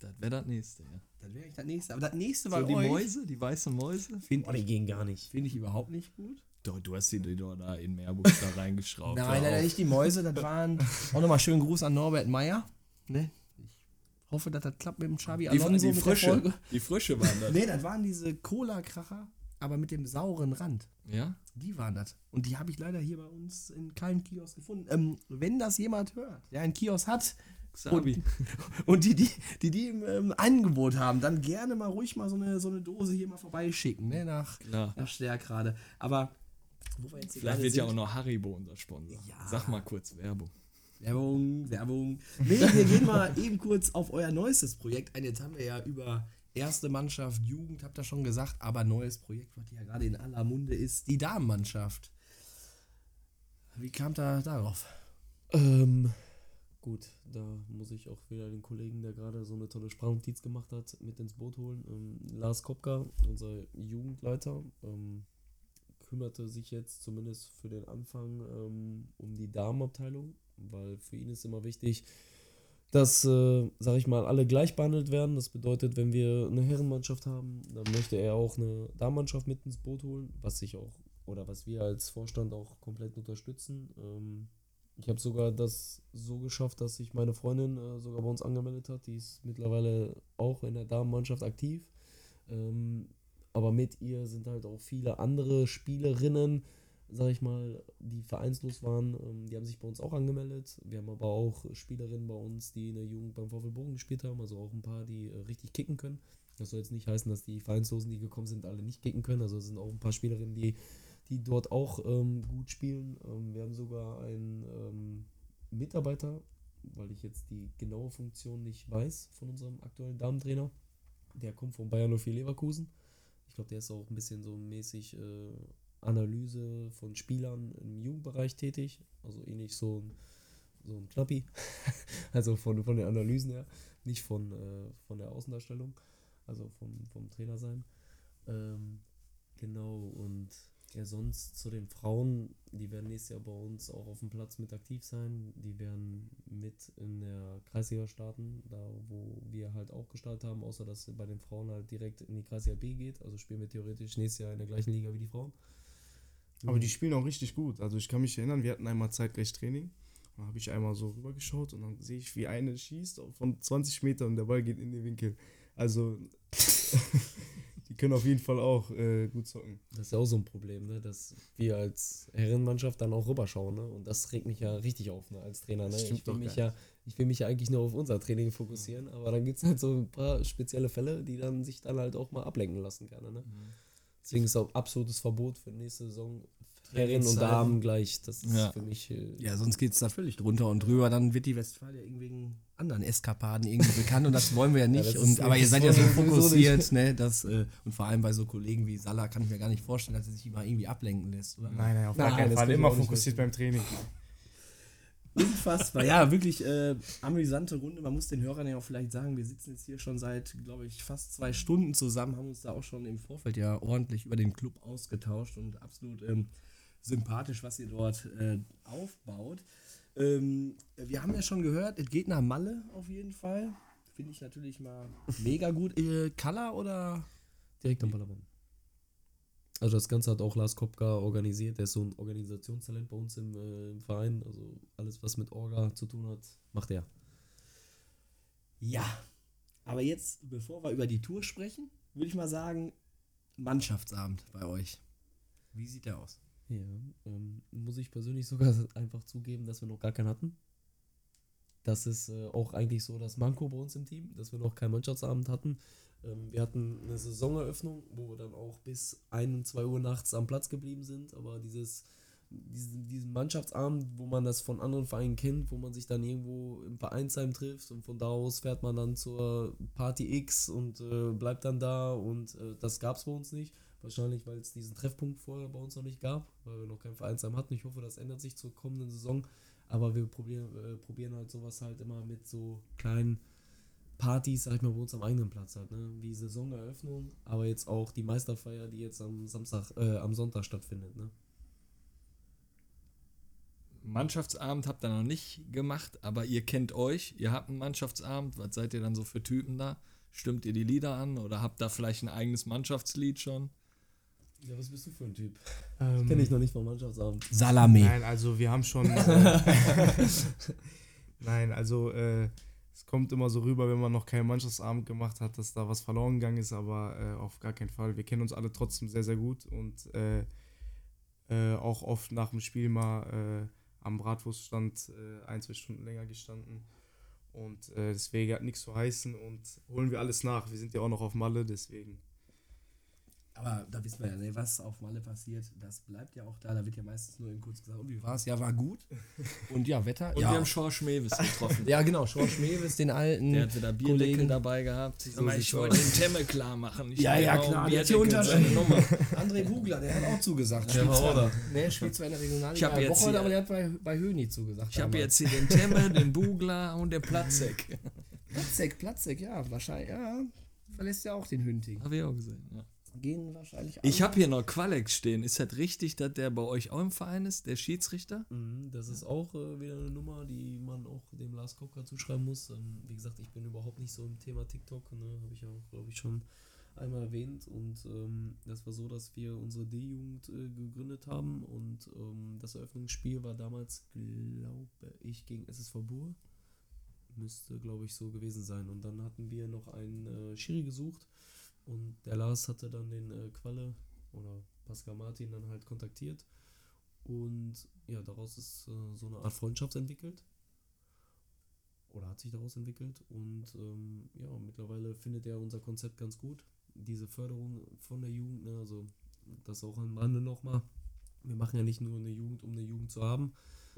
Das wäre das nächste, ja. Das wäre eigentlich das nächste. Aber das nächste bei So die euch Mäuse, die weißen Mäuse. finde Oh, die ich, gehen gar nicht. find ich überhaupt nicht gut. Doch, du hast die, die doch da in Meerbusch da reingeschraubt. Nein, auf. nicht die Mäuse, das waren auch nochmal schönen Gruß an Norbert Meyer. Ne? Ich hoffe, dass das klappt mit dem Xabi Die, Alonso die der Frische. Die Frische waren das. Nee, das waren diese Cola-Kracher, aber mit dem sauren Rand. Ja? Die waren das. Und die habe ich leider hier bei uns in keinem Kiosk gefunden. Ähm, wenn das jemand hört, der einen Kiosk hat Xabi. und die, die, die, die im ähm, Angebot haben, dann gerne mal ruhig mal so eine, so eine Dose hier mal vorbeischicken, ne, nach, Klar. nach Stärkrade. Aber wo wir jetzt hier Vielleicht wird ja sind- auch noch Haribo unser Sponsor. Ja. Sag mal kurz Werbung. Werbung, Werbung. Nee, wir gehen mal eben kurz auf euer neuestes Projekt ein. Jetzt haben wir ja über erste Mannschaft, Jugend, habt ihr schon gesagt, aber neues Projekt, was ja gerade in aller Munde ist, die Damenmannschaft. Wie kam da darauf? Ähm, gut, da muss ich auch wieder den Kollegen, der gerade so eine tolle Sprachnotiz gemacht hat, mit ins Boot holen. Ähm, Lars Kopka, unser Jugendleiter, ähm, kümmerte sich jetzt zumindest für den Anfang ähm, um die Damenabteilung, weil für ihn ist immer wichtig, dass, äh, sag ich mal, alle gleich behandelt werden. Das bedeutet, wenn wir eine Herrenmannschaft haben, dann möchte er auch eine Damenmannschaft mit ins Boot holen, was ich auch, oder was wir als Vorstand auch komplett unterstützen. Ähm, ich habe sogar das so geschafft, dass sich meine Freundin äh, sogar bei uns angemeldet hat. Die ist mittlerweile auch in der Damenmannschaft aktiv. Ähm, aber mit ihr sind halt auch viele andere Spielerinnen, sag ich mal, die vereinslos waren. Ähm, die haben sich bei uns auch angemeldet. Wir haben aber auch Spielerinnen bei uns, die in der Jugend beim VfL Bochum gespielt haben. Also auch ein paar, die äh, richtig kicken können. Das soll jetzt nicht heißen, dass die Vereinslosen, die gekommen sind, alle nicht kicken können. Also es sind auch ein paar Spielerinnen, die die dort auch ähm, gut spielen. Ähm, wir haben sogar einen ähm, Mitarbeiter, weil ich jetzt die genaue Funktion nicht weiß von unserem aktuellen Damentrainer. Der kommt von Bayern 04 Leverkusen. Ich glaube, der ist auch ein bisschen so mäßig äh, Analyse von Spielern im Jugendbereich tätig. Also ähnlich so ein, so ein Knappi. also von, von den Analysen her, nicht von, äh, von der Außendarstellung, also vom, vom Trainer sein. Ähm, genau, und ja, sonst zu den Frauen, die werden nächstes Jahr bei uns auch auf dem Platz mit aktiv sein. Die werden mit in der Kreisliga starten, da wo wir halt auch gestartet haben, außer dass bei den Frauen halt direkt in die Kreisliga B geht. Also spielen wir theoretisch nächstes Jahr in der gleichen Liga wie die Frauen. Aber die spielen auch richtig gut. Also ich kann mich erinnern, wir hatten einmal zeitgleich Training. Da habe ich einmal so rübergeschaut und dann sehe ich, wie eine schießt von 20 Metern und der Ball geht in den Winkel. Also können auf jeden Fall auch äh, gut zocken. Das ist ja auch so ein Problem, ne? dass wir als Herrenmannschaft dann auch rüberschauen. Ne? Und das regt mich ja richtig auf ne? als Trainer. Ne? Ich, will mich ja, ich will mich ja eigentlich nur auf unser Training fokussieren, aber dann gibt es halt so ein paar spezielle Fälle, die dann sich dann halt auch mal ablenken lassen gerne. Ne? Deswegen ist auch absolutes Verbot für nächste Saison Herren und. Damen gleich. Das ist Ja. für mich. Äh, Ja, sonst geht es da völlig drunter und drüber. Dann wird die Westfalia irgendwelchen anderen Eskapaden irgendwie bekannt und das wollen wir ja nicht. ist und, aber ihr seid ja so fokussiert, ne? Das, äh, und vor allem bei so Kollegen wie Salah kann ich mir gar nicht vorstellen, dass er sich immer irgendwie ablenken lässt. Oder? Nein, nein, auf Nein, gar keinen Fall. Immer fokussiert beim Training. Unfassbar. Ja, wirklich äh, amüsante Runde. Man muss den Hörern ja auch vielleicht sagen, wir sitzen jetzt hier schon seit, glaube ich, fast zwei Stunden zusammen, haben uns da auch schon im Vorfeld ja ordentlich über den Club ausgetauscht und absolut ähm, sympathisch, was ihr dort äh, aufbaut. Ähm, wir haben ja schon gehört, es geht nach Malle auf jeden Fall. Finde ich natürlich mal mega gut. Äh, Kalla oder? direkt am Ballermann. Also das Ganze hat auch Lars Kopka organisiert. Der ist so ein Organisationstalent bei uns im, äh, im Verein. Also alles, was mit Orga zu tun hat, macht er. Ja. Aber jetzt, bevor wir über die Tour sprechen, würde ich mal sagen, Mannschaftsabend bei euch. Wie sieht der aus? Ja, ähm, muss ich persönlich sogar einfach zugeben, dass wir noch gar keinen hatten. Das ist äh, auch eigentlich so das Manko bei uns im Team, dass wir noch keinen Mannschaftsabend hatten. Ähm, wir hatten eine Saisoneröffnung, wo wir dann auch bis 1, 2 Uhr nachts am Platz geblieben sind, aber dieses, diesen, diesen Mannschaftsabend, wo man das von anderen Vereinen kennt, wo man sich dann irgendwo im Vereinsheim trifft und von da aus fährt man dann zur Party X und äh, bleibt dann da und äh, das gab es bei uns nicht. Wahrscheinlich, weil es diesen Treffpunkt vorher bei uns noch nicht gab, weil wir noch kein Vereinsheim hatten. Ich hoffe, das ändert sich zur kommenden Saison. Aber wir probieren, äh, probieren halt sowas halt immer mit so kleinen Partys, sag ich mal, bei uns am eigenen Platz halt, ne? Wie Saisoneröffnung, aber jetzt auch die Meisterfeier, die jetzt am Samstag, äh, am Sonntag stattfindet, ne? Mannschaftsabend habt ihr noch nicht gemacht, aber ihr kennt euch. Ihr habt einen Mannschaftsabend. Was seid ihr dann so für Typen da? Stimmt ihr die Lieder an oder habt da vielleicht ein eigenes Mannschaftslied schon? Ja, was bist du für ein Typ? Ähm, Kenne ich noch nicht vom Mannschaftsabend. Salami. Nein, also wir haben schon. Äh, Nein, also äh, es kommt immer so rüber, wenn man noch keinen Mannschaftsabend gemacht hat, dass da was verloren gegangen ist, aber äh, auf gar keinen Fall. Wir kennen uns alle trotzdem sehr, sehr gut und äh, äh, auch oft nach dem Spiel mal äh, am Bratwurststand äh, ein, zwei Stunden länger gestanden. Und äh, deswegen hat nichts zu heißen und holen wir alles nach. Wir sind ja auch noch auf Malle, deswegen. Aber da wissen wir ja, ne, was auf Malle passiert, das bleibt ja auch da. Da wird ja meistens nur eben kurz gesagt, und wie war es? Ja, war gut. Und ja, Wetter. Und ja. wir haben Schorsch Mewes getroffen. ja, genau, Schorsch Mewes, den alten Der hat wieder Bierdeckel Kollegen. dabei gehabt. Ich, So sieht's ich wollte den Temme klar machen. Ich Ja, ja, auch klar, der hat hier unterschrieben. André Bugler, der hat auch zugesagt. Der war da. Ne, spielt zwar in der Ich Regionalliga jetzt Woche, hier- aber der hat bei, bei Höni zugesagt. Ich habe jetzt hier den Temme, den Bugler und den Platzek. Platzek, Platzek, ja, wahrscheinlich, ja. Verlässt ja auch den Hünting. Habe ich auch gesehen. Ja. Gehen wahrscheinlich Ich alle. habe hier noch Qualex stehen. Ist das richtig, dass der bei euch auch im Verein ist, der Schiedsrichter? Mhm, Das ist auch äh, wieder eine Nummer, die man auch dem Lars Kopka zuschreiben muss. Ähm, wie gesagt, ich bin überhaupt nicht so im Thema TikTok, ne? habe ich ja auch, glaube ich, schon einmal erwähnt. Und ähm, das war so, dass wir unsere D-Jugend äh, gegründet haben und ähm, das Eröffnungsspiel war damals, glaube ich, gegen SSV Bur. Müsste, glaube ich, so gewesen sein. Und dann hatten wir noch einen äh, Schiri gesucht und der Lars hatte dann den äh, Qualle oder Pascal Martin dann halt kontaktiert. Und ja, daraus ist äh, so eine Art Freundschaft entwickelt. Oder hat sich daraus entwickelt. Und ähm, ja, mittlerweile findet er unser Konzept ganz gut. Diese Förderung von der Jugend, ne, also das auch am Rande nochmal. Wir machen ja nicht nur eine Jugend, um eine Jugend zu haben,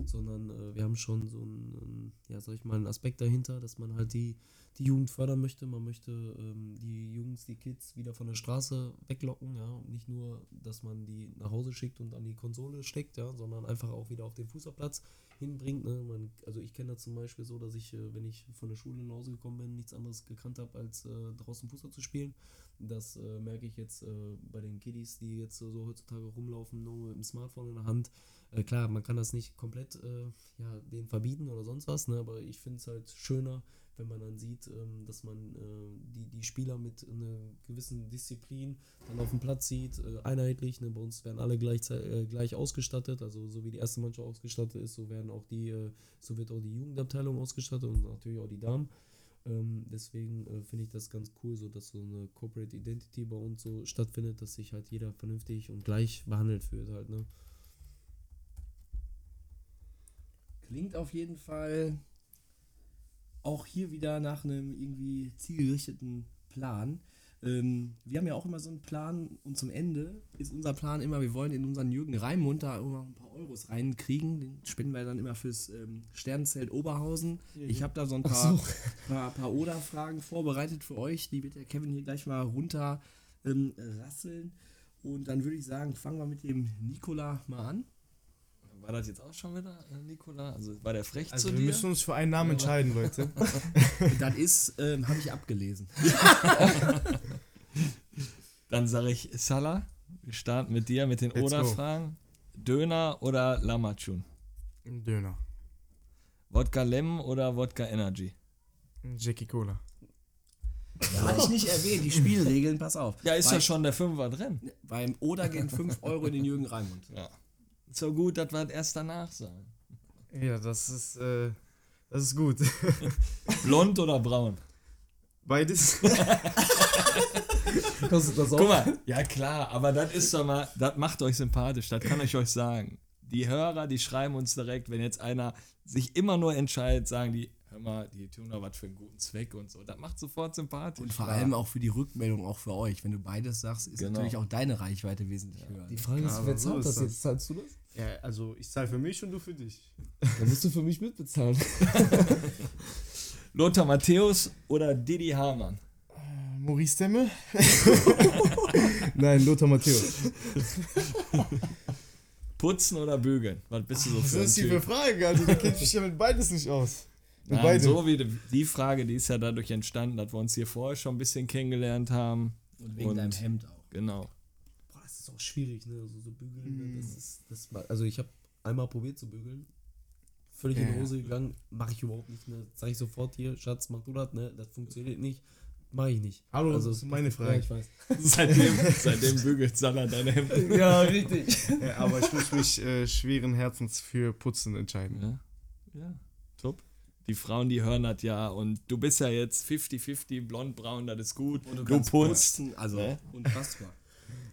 sondern äh, wir haben schon so einen, ja, sag ich mal, einen Aspekt dahinter, dass man halt die, die Jugend fördern möchte. Man möchte ähm, die Jungs, die Kids wieder von der Straße weglocken, ja. Und nicht nur, dass man die nach Hause schickt und an die Konsole steckt, ja, sondern einfach auch wieder auf den Fußballplatz hinbringt. Ne? Man, also ich kenne das zum Beispiel so, dass ich, äh, wenn ich von der Schule nach Hause gekommen bin, nichts anderes gekannt habe, als äh, draußen Fußball zu spielen. Das äh, merke ich jetzt äh, bei den Kiddies, die jetzt so heutzutage rumlaufen, nur mit dem Smartphone in der Hand. Äh, klar, man kann das nicht komplett äh, ja, denen verbieten oder sonst was, ne? aber ich finde es halt schöner, wenn man dann sieht, ähm, dass man äh, die, die Spieler mit einer gewissen Disziplin dann auf dem Platz sieht, äh, einheitlich. Ne? Bei uns werden alle gleich, äh, gleich ausgestattet, also so wie die erste Mannschaft ausgestattet ist, so werden auch die, äh, so wird auch die Jugendabteilung ausgestattet und natürlich auch die Damen. Ähm, deswegen äh, finde ich das ganz cool, so dass so eine Corporate Identity bei uns so stattfindet, dass sich halt jeder vernünftig und gleich behandelt fühlt halt, ne? Klingt auf jeden Fall auch hier wieder nach einem irgendwie zielgerichteten Plan. Ähm, wir haben ja auch immer so einen Plan und zum Ende ist unser Plan immer, wir wollen in unseren Jürgen Raimund da immer ein paar Euros reinkriegen. Den spenden wir dann immer fürs ähm, Sternzelt Oberhausen. Ich habe da so ein paar, paar, paar Oder-Fragen vorbereitet für euch. Die wird der Kevin hier gleich mal runter ähm, rasseln. Und dann würde ich sagen, fangen wir mit dem Nikola mal an. War das jetzt auch schon wieder, äh, Nikola? Also war der frech Also zu wir dir? müssen uns für einen Namen entscheiden, Leute. Das ist, ähm, habe ich abgelesen. Dann sage ich Salah. Wir starten mit dir mit den. Oder-Fragen. Döner oder Lamachun? Ein Döner. Wodka Lemon oder Wodka Energy? Ein Jackie Cola. Hatte ich nicht erwähnt, die Spielregeln, pass auf. Ja, ist ja schon der Fünfer drin. Beim Oder gehen 5 Euro in den Jürgen Raimund. Ja. So gut, dass wir das erst danach sagen. Ja, das ist, äh, das ist gut. Blond oder braun? Beides. Kostet das Guck mal, ja klar, aber das ist doch mal, das macht euch sympathisch, das kann ich euch sagen. Die Hörer, die schreiben uns direkt, wenn jetzt einer sich immer nur entscheidet, sagen die, hör mal, die tun da was für einen guten Zweck und so. Das macht sofort sympathisch. Und vor allem auch für die Rückmeldung, auch für euch. Wenn du beides sagst, ist Genau. natürlich auch deine Reichweite wesentlich höher. Die Frage ist, wer zahlt das. jetzt? Zahlst du das? Ja, also ich zahle für mich und du für dich. Dann musst du für mich mitbezahlen. Lothar Matthäus oder Didi Hamann? Maurice Demme? Nein, Lothar Matthäus. Putzen oder bügeln? Was bist du so für ein ist die für? Frage? Also, da kennt mich ja mit beides nicht aus. Mit Nein, beidem. so wie die, die Frage, die ist ja dadurch entstanden, dass wir uns hier vorher schon ein bisschen kennengelernt haben. Und wegen Und- deinem Hemd auch. Genau. Ist auch schwierig, ne? Also so bügeln, ne? das ist, das, ma- also ich habe einmal probiert zu bügeln. Völlig in die Ja. Hose gegangen, mache ich überhaupt nicht, ne? Sag ich sofort hier, Schatz, mach du das, ne? Das funktioniert nicht. Mache ich nicht. Hallo, also das ist meine Frage. Ja, ich weiß. Seitdem, seitdem bügelt Salah deine Hemden. ja, richtig. Ja, aber ich muss mich äh, schweren Herzens für Putzen entscheiden. Ja, ja, top. Die Frauen, die hören das ja und du bist ja jetzt 50-50, blond-braun, das ist gut. Und du kannst putzt. putzen, Also, Ne? unfassbar.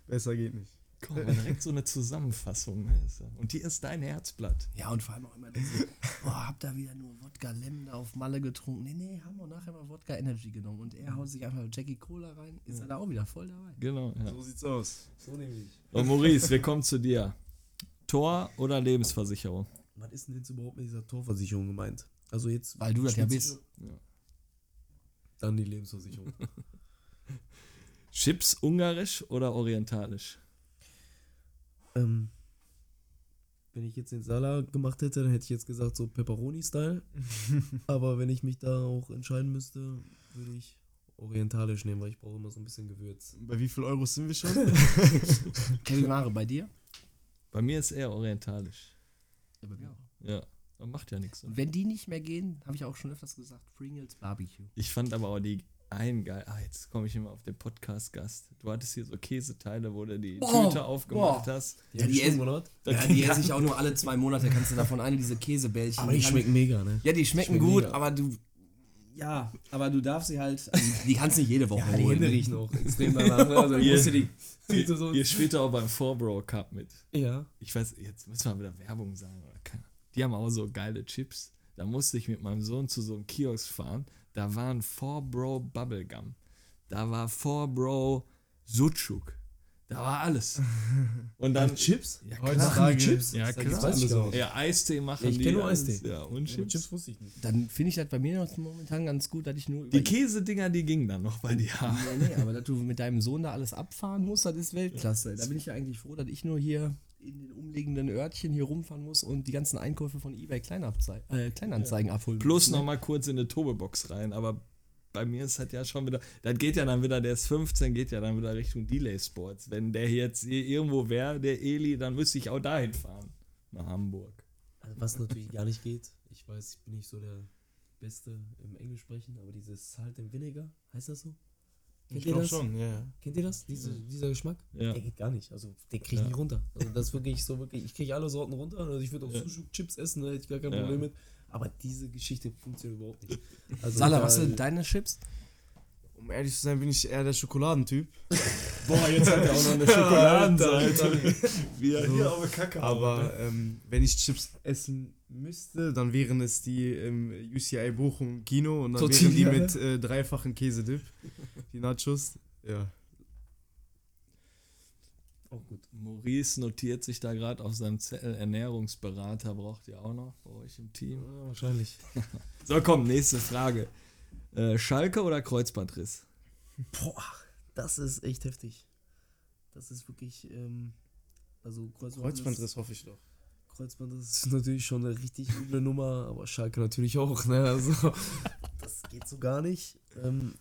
Besser geht nicht. Komm, mal direkt so eine Zusammenfassung. Ne? Und die ist dein Herzblatt. Ja, und vor allem auch immer diese, boah, habt ihr wieder nur Wodka Lemon da auf Malle getrunken? Nee, nee, haben wir nachher mal Wodka Energy genommen. Und er haut sich einfach Jackie Cola rein, ist er da auch wieder voll dabei. Genau. Ja. So sieht's aus. So nämlich. Und Maurice, wir kommen zu dir. Tor oder Lebensversicherung? Was ist denn jetzt überhaupt mit dieser Torversicherung gemeint? Also jetzt. Weil du das ja bist. Dann die Lebensversicherung. Chips ungarisch oder orientalisch? ähm, wenn ich jetzt den Salat gemacht hätte, dann hätte ich jetzt gesagt so Pepperoni-Style. Aber wenn ich mich da auch entscheiden müsste, würde ich orientalisch nehmen, weil ich brauche immer so ein bisschen Gewürz. Bei wie viel Euro sind wir schon? Kevin Mare, bei dir? Bei mir ist eher orientalisch. Ja, bei mir auch. Ja, man macht ja nichts. Und wenn die nicht mehr gehen, habe ich auch schon öfters gesagt, Pringles Barbecue. Ich fand aber auch die einen geil. Ah, jetzt komme ich immer auf den Podcast-Gast. Du hattest hier so Käseteile, wo du die Boah, Tüte aufgemacht boah. hast. Die Ja, die gemacht. Ja, die esse ich auch nur alle zwei Monate, kannst du davon eine, diese Käsebällchen. Aber die kann- schmecken mega, ne? Ja, die schmecken Schmecken gut, mega. aber du. Ja, aber du darfst sie halt. Also die kannst nicht jede Woche Ja, die holen. Hände ne? riechen auch extrem danach. Ne? Also ich Ihr- die Tüte so. Ihr spielt auch beim 4-Bro Cup mit. Ja. Ich weiß, jetzt müssen wir wieder Werbung sagen. Oder. Die haben auch so geile Chips. Da musste ich mit meinem Sohn zu so einem Kiosk fahren. Da waren 4-Bro Bubblegum. Da war 4-Bro Sucuk. Da war alles. Und dann Chips? Ja, Heutzutage Chips? Ja, klar. alles auch. Ja, Eistee machen Ja, ich die kenn nur alles. Eistee. Ja, und Chips. Chips wusste ich nicht. Dann finde ich das bei mir noch momentan ganz gut, dass ich nur. Die Käsedinger, die gingen dann noch bei dir. Nee, nee, aber dass du mit deinem Sohn da alles abfahren musst, das ist Weltklasse. Da bin ich ja eigentlich froh, dass ich nur hier in den umliegenden Örtchen hier rumfahren muss und die ganzen Einkäufe von eBay Kleinabzei äh, Kleinanzeigen abholen Plus muss. ne? noch mal kurz in eine Turbobox rein, aber bei mir ist das ja schon wieder, das geht ja dann wieder, der ist 15, geht ja dann wieder Richtung Delay Sports. Wenn der jetzt irgendwo wäre, der Eli, dann müsste ich auch dahin fahren, nach Hamburg. Also was natürlich gar nicht geht, ich weiß, ich bin nicht so der Beste im Englisch sprechen, aber dieses Salt and Vinegar, heißt das so? Kennt Ich ihr glaube das? schon, ja. Kennt ihr das? Diese, dieser Geschmack? Ja. Der geht gar nicht. Also den kriege ich Ja. nicht runter. Also das ist wirklich so wirklich, ich kriege alle Sorten runter. Also ich würde auch Ja. Chips essen, da hätte ich gar kein Ja. Problem mit. Aber diese Geschichte funktioniert überhaupt nicht. Also Sala, was sind deine Chips? Um ehrlich zu sein, bin ich eher der Schokoladentyp. Boah, jetzt hat er auch noch eine Schokoladenseite. Wie er hier auf der Kacke Aber ähm, wenn ich Chips essen müsste, dann wären es die im UCI Bochum Kino und dann wären die Tortilla. mit äh, dreifachen Käsedip. Die Nachos. Ja. Auch gut. Maurice notiert sich da gerade auf seinem Zettel, Ernährungsberater braucht ihr auch noch bei euch im Team. Ja, wahrscheinlich. So, komm, nächste Frage. Äh, Schalke oder Kreuzbandriss? Boah, das ist echt heftig. Das ist wirklich, ähm, also Kreuzbandriss. Kreuzbandriss hoffe ich doch. Kreuzbandriss ist natürlich schon eine richtig üble Nummer, aber Schalke natürlich auch, ne? Also, das geht so gar nicht. Ähm,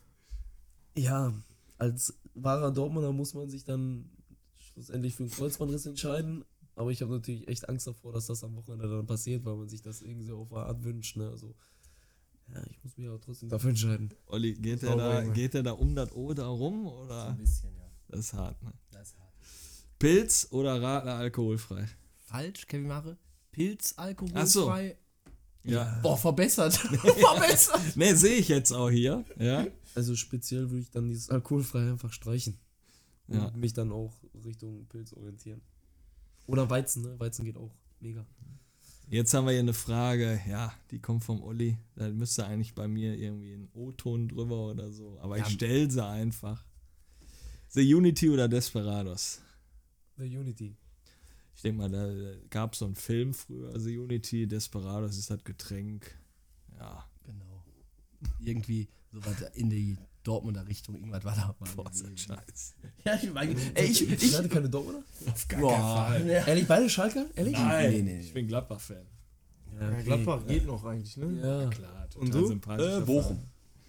ja, als wahrer Dortmunder muss man sich dann schlussendlich für einen Kreuzbandriss entscheiden. Aber ich habe natürlich echt Angst davor, dass das am Wochenende dann passiert, weil man sich das irgendwie so auf eine Art wünscht. Ne? Also, ja, ich muss mich aber trotzdem dafür entscheiden. Olli, geht der, da, geht der da um das O da rum? Oder? bisschen, ja. Das ist hart, ne? Das ist hart. Pilz oder Radler alkoholfrei? Falsch, Kevin Mare. Pilz, Ach so. alkoholfrei. Ja. Boah, verbessert. verbessert. Ne, sehe ich jetzt auch hier. Ja. Also speziell würde ich dann dieses alkoholfrei einfach streichen. Und Ja. mich dann auch Richtung Pilz orientieren. Oder Weizen, ne? Weizen geht auch mega. Jetzt haben wir hier eine Frage, ja, die kommt vom Olli. Da müsste eigentlich bei mir irgendwie ein O-Ton drüber oder so. Aber ich stelle sie einfach. The Unity oder Desperados? The Unity. Ich denke mal, da gab es so einen Film früher, The Unity, Desperados ist das Getränk. Ja. Genau. Irgendwie so was in die Dortmunder Richtung, irgendwas war da mal. Boah, ist das gewesen. scheiße. Ja, ich meine, ey, ich, Ich ich, hatte keine Dortmunder? Auf gar Boah. Ja. Ehrlich, beide Schalker? Ehrlich? Nein, Nee, nee, ich bin Gladbach-Fan. Ja, Ja, Gladbach geht noch eigentlich, ne? Ja. Klar, total Und du? Äh, Bochum.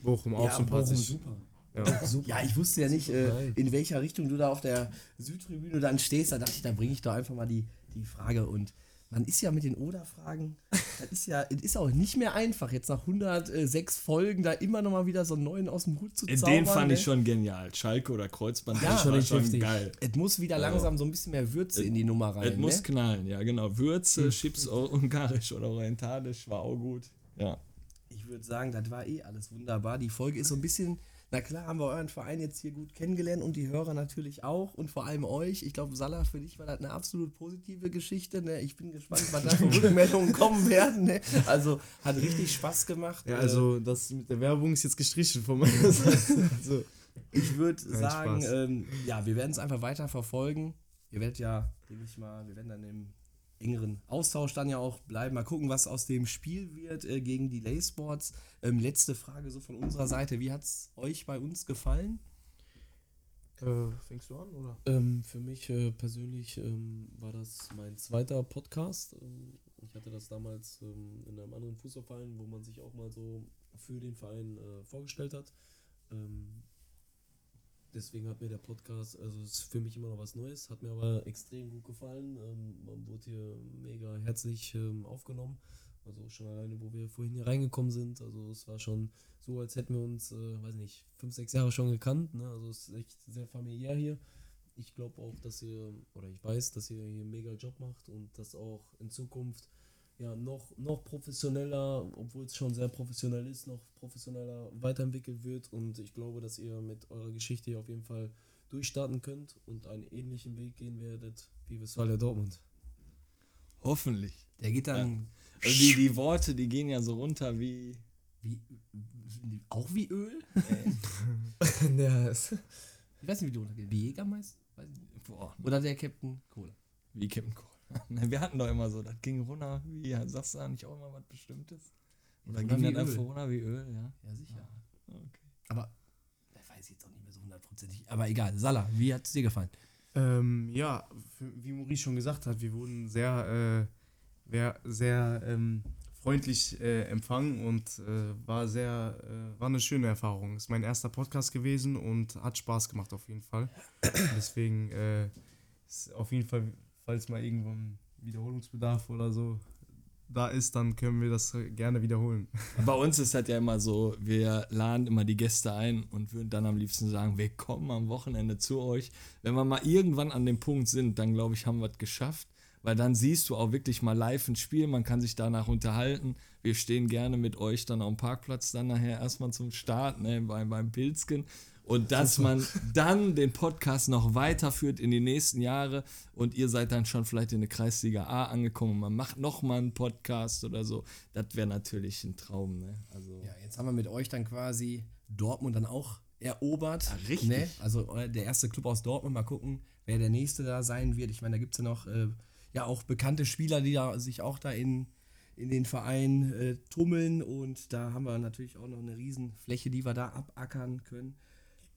Bochum auch Ja, Bochum, sympathisch. super. Ja. super. Ja, ich wusste ja nicht, äh, in welcher Richtung du da auf der Südtribüne dann stehst. Da dachte ich, da bringe ich doch einfach mal die, die Frage. Und man ist ja mit den Oder-Fragen, das ist ja, es ist auch nicht mehr einfach, jetzt nach 106 Folgen da immer noch mal wieder so einen neuen aus dem Hut zu zaubern. den fand ne? ich schon genial. Schalke oder Kreuzband, Ja, schon schon geil. Es muss wieder langsam so ein bisschen mehr Würze in die Nummer rein. Es muss ne? knallen, ja genau. Würze, Chips ungarisch oder orientalisch war auch gut. Ja. Ich würde sagen, das war eh alles wunderbar. Die Folge ist so ein bisschen, na klar, haben wir euren Verein jetzt hier gut kennengelernt und die Hörer natürlich auch und vor allem euch. Ich glaube, Salah, für dich war das eine absolut positive Geschichte. Ne? Ich bin gespannt, was da Rückmeldungen kommen werden. Ne? Also hat richtig Spaß gemacht. Ja, Äh, also das mit der Werbung ist jetzt gestrichen von meiner Seite. Also, ich würde sagen, ähm, ja, wir werden es einfach weiter verfolgen. Ihr werdet ja, denke ich mal, wir werden dann im engeren Austausch dann ja auch bleiben. Mal gucken, was aus dem Spiel wird äh, gegen die Lay Sports. Ähm, letzte Frage so von unserer Seite. Wie hat es euch bei uns gefallen? äh, fängst du an, oder? Ähm, für mich äh, persönlich ähm, war das mein zweiter Podcast. Ähm, ich hatte das damals ähm, in einem anderen Fußballverein, wo man sich auch mal so für den Verein äh, vorgestellt hat. Deswegen hat mir der Podcast, also ist für mich immer noch was Neues, hat mir aber extrem gut gefallen. Ähm, man wurde hier mega herzlich ähm, aufgenommen. Also schon alleine, wo wir vorhin hier reingekommen sind. Also es war schon so, als hätten wir uns, äh, weiß nicht, fünf, sechs Jahre schon gekannt. Ne? Also es ist echt sehr familiär hier. Ich glaube auch, dass ihr, oder ich weiß, dass ihr hier einen mega Job macht und das auch in Zukunft ja noch, noch professioneller, obwohl es schon sehr professionell ist, noch professioneller weiterentwickelt wird. Und ich glaube, dass ihr mit eurer Geschichte hier auf jeden Fall durchstarten könnt und einen ähnlichen Weg gehen werdet wie Westfalia Dortmund. Hoffentlich. Der geht dann Also die, die Worte, die gehen ja so runter wie. wie, auch wie Öl? ja, es- Ich weiß nicht, wie du runtergehst. Wie Jägermeister? Oder der Captain Cola. wie Captain Cola. Wir hatten doch immer so, das ging runter wie, ja, sagst du da nicht auch immer was Bestimmtes? Oder Runter ging das einfach runter wie Öl, ja? Ja, sicher. Okay. Aber, ich weiß jetzt auch nicht mehr so hundertprozentig. Aber egal. Salah, wie hat es dir gefallen? Ähm, ja, wie Maurice schon gesagt hat, wir wurden sehr, äh, sehr ähm, freundlich äh, empfangen und äh, war sehr, äh, war eine schöne Erfahrung. Ist mein erster Podcast gewesen und hat Spaß gemacht auf jeden Fall. Deswegen äh, ist auf jeden Fall, falls mal irgendwann Wiederholungsbedarf oder so da ist, dann können wir das gerne wiederholen. Bei uns ist das ja immer so, wir laden immer die Gäste ein und würden dann am liebsten sagen, wir kommen am Wochenende zu euch. Wenn wir mal irgendwann an dem Punkt sind, dann glaube ich, haben wir es geschafft. Weil dann siehst du auch wirklich mal live ein Spiel, man kann sich danach unterhalten. Wir stehen gerne mit euch dann am Parkplatz dann nachher erstmal zum Start, ne, beim, beim Pilzken. Und dass man dann den Podcast noch weiterführt in die nächsten Jahre und ihr seid dann schon vielleicht in der Kreisliga A angekommen und man macht nochmal einen Podcast oder so, das wäre natürlich ein Traum. Ne? Also, Ja, jetzt haben wir mit euch dann quasi Dortmund dann auch erobert. Ja, richtig. Ne? Also äh, der erste Club aus Dortmund. Mal gucken, wer der nächste da sein wird. Ich meine, da gibt es ja noch äh, ja auch bekannte Spieler, die da sich auch da in, in den Verein äh, tummeln. Und da haben wir natürlich auch noch eine riesen Fläche, die wir da abackern können.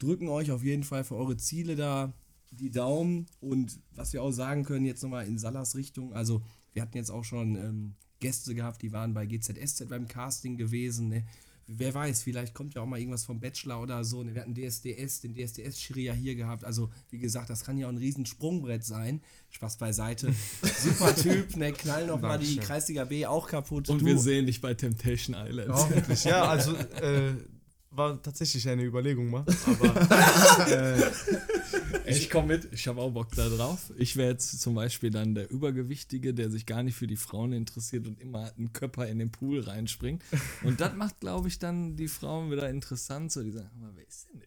Drücken euch auf jeden Fall für eure Ziele da die Daumen. Und was wir auch sagen können, jetzt nochmal in Salas Richtung. Also wir hatten jetzt auch schon ähm, Gäste gehabt, die waren bei GZSZ beim Casting gewesen. Ne? Wer weiß, vielleicht kommt ja auch mal irgendwas vom Bachelor oder so. Ne? Wir hatten DSDS, den DSDS-Schiri ja hier gehabt. Also, wie gesagt, das kann ja auch ein riesen Sprungbrett sein. Spaß beiseite. Super Typ, ne? Knall noch mal die. Kreisliga B auch kaputt. und Du- wir sehen dich bei Temptation Island. Ja, wirklich. Ja, also äh, war tatsächlich eine Überlegung mal. Aber äh, Ich komme mit, ich habe auch Bock da drauf. Ich wäre jetzt zum Beispiel dann der Übergewichtige, der sich gar nicht für die Frauen interessiert und immer einen Körper in den Pool reinspringt. Und das macht, glaube ich, dann die Frauen wieder interessant. So, die sagen, "Hör mal, wer ist denn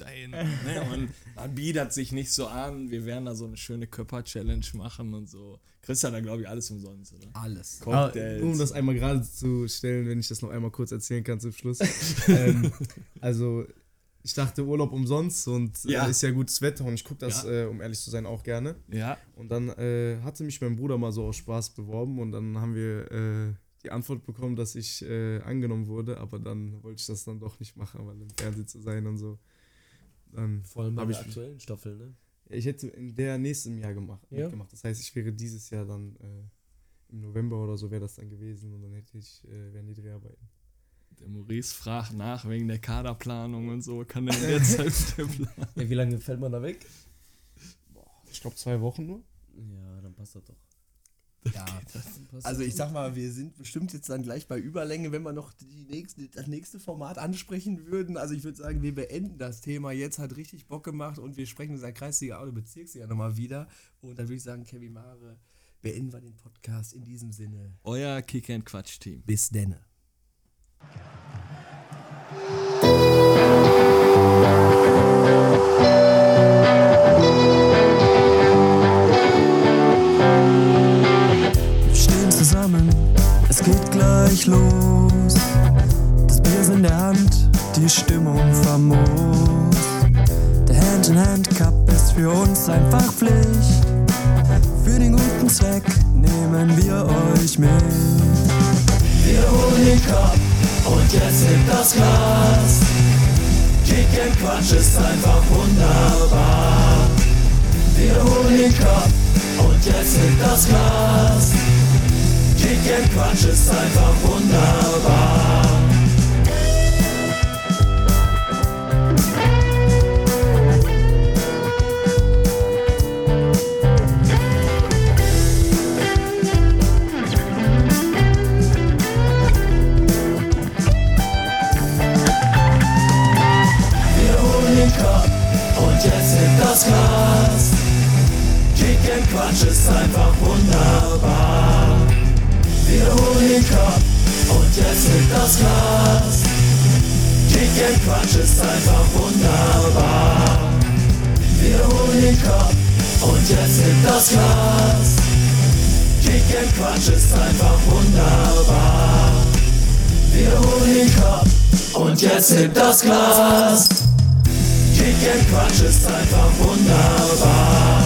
der Typ da hinten? Ne? Und man bietet sich nicht so an. Wir werden da so eine schöne Körper-Challenge machen und so. Kriegst ja da, glaube ich, alles umsonst, oder? Alles. Cocktails. um das einmal gerade zu stellen, wenn ich das noch einmal kurz erzählen kann zum Schluss. ähm, also, ich dachte Urlaub umsonst und Ja. äh, ist ja gutes Wetter und ich gucke das, Ja. äh, um ehrlich zu sein, auch gerne. ja, Und dann äh, hatte mich mein Bruder mal so aus Spaß beworben und dann haben wir äh, die Antwort bekommen, dass ich äh, angenommen wurde, aber dann wollte ich das dann doch nicht machen, weil im Fernsehen zu sein und so. Dann Vor allem bei der ich- aktuellen Staffel, ne? ich hätte in der nächsten Jahr gemacht, Ja. mitgemacht. Das heißt, ich wäre dieses Jahr dann äh, im November oder so wäre das dann gewesen und dann hätte ich, äh, wären die Dreharbeiten. der Maurice fragt nach wegen der Kaderplanung und so. Kann der in der Zeit der Plan? Ja, wie lange fällt man da weg? Ich glaube zwei Wochen nur. Ja, dann passt das doch. Ja. Also ich sag mal, wir sind bestimmt jetzt dann gleich bei Überlänge, wenn wir noch die nächste, das nächste Format ansprechen würden. Also ich würde sagen, wir beenden das Thema jetzt, hat richtig Bock gemacht und wir sprechen in der Kreisliga oder Bezirksliga nochmal wieder. Und dann würde ich sagen, Kevin Mare, beenden wir den Podcast in diesem Sinne. Euer Kick-and-Quatsch-Team. Bis denne. Gleich los. Das Bier ist in der Hand, die Stimmung famos. Der Hand-in-Hand-Cup ist für uns einfach Pflicht. Für den guten Zweck nehmen wir euch mit. Wir holen den Cup und jetzt hebt das Glas. Kick and Quatsch ist einfach wunderbar. Wir holen den Cup und jetzt hebt das Glas. Weekend-Quatsch ist einfach wunderbar. das Glas. Kick and Quatsch ist einfach wunderbar. Wir holen Kopf und jetzt hebt das Glas. Kick and Quatsch ist einfach wunderbar. Wir holen Kopf und jetzt hebt das Glas. Kick and Quatsch ist einfach wunderbar. Wir holen Kopf und jetzt hebt das Glas. Kick and Quatsch ist einfach wunderbar.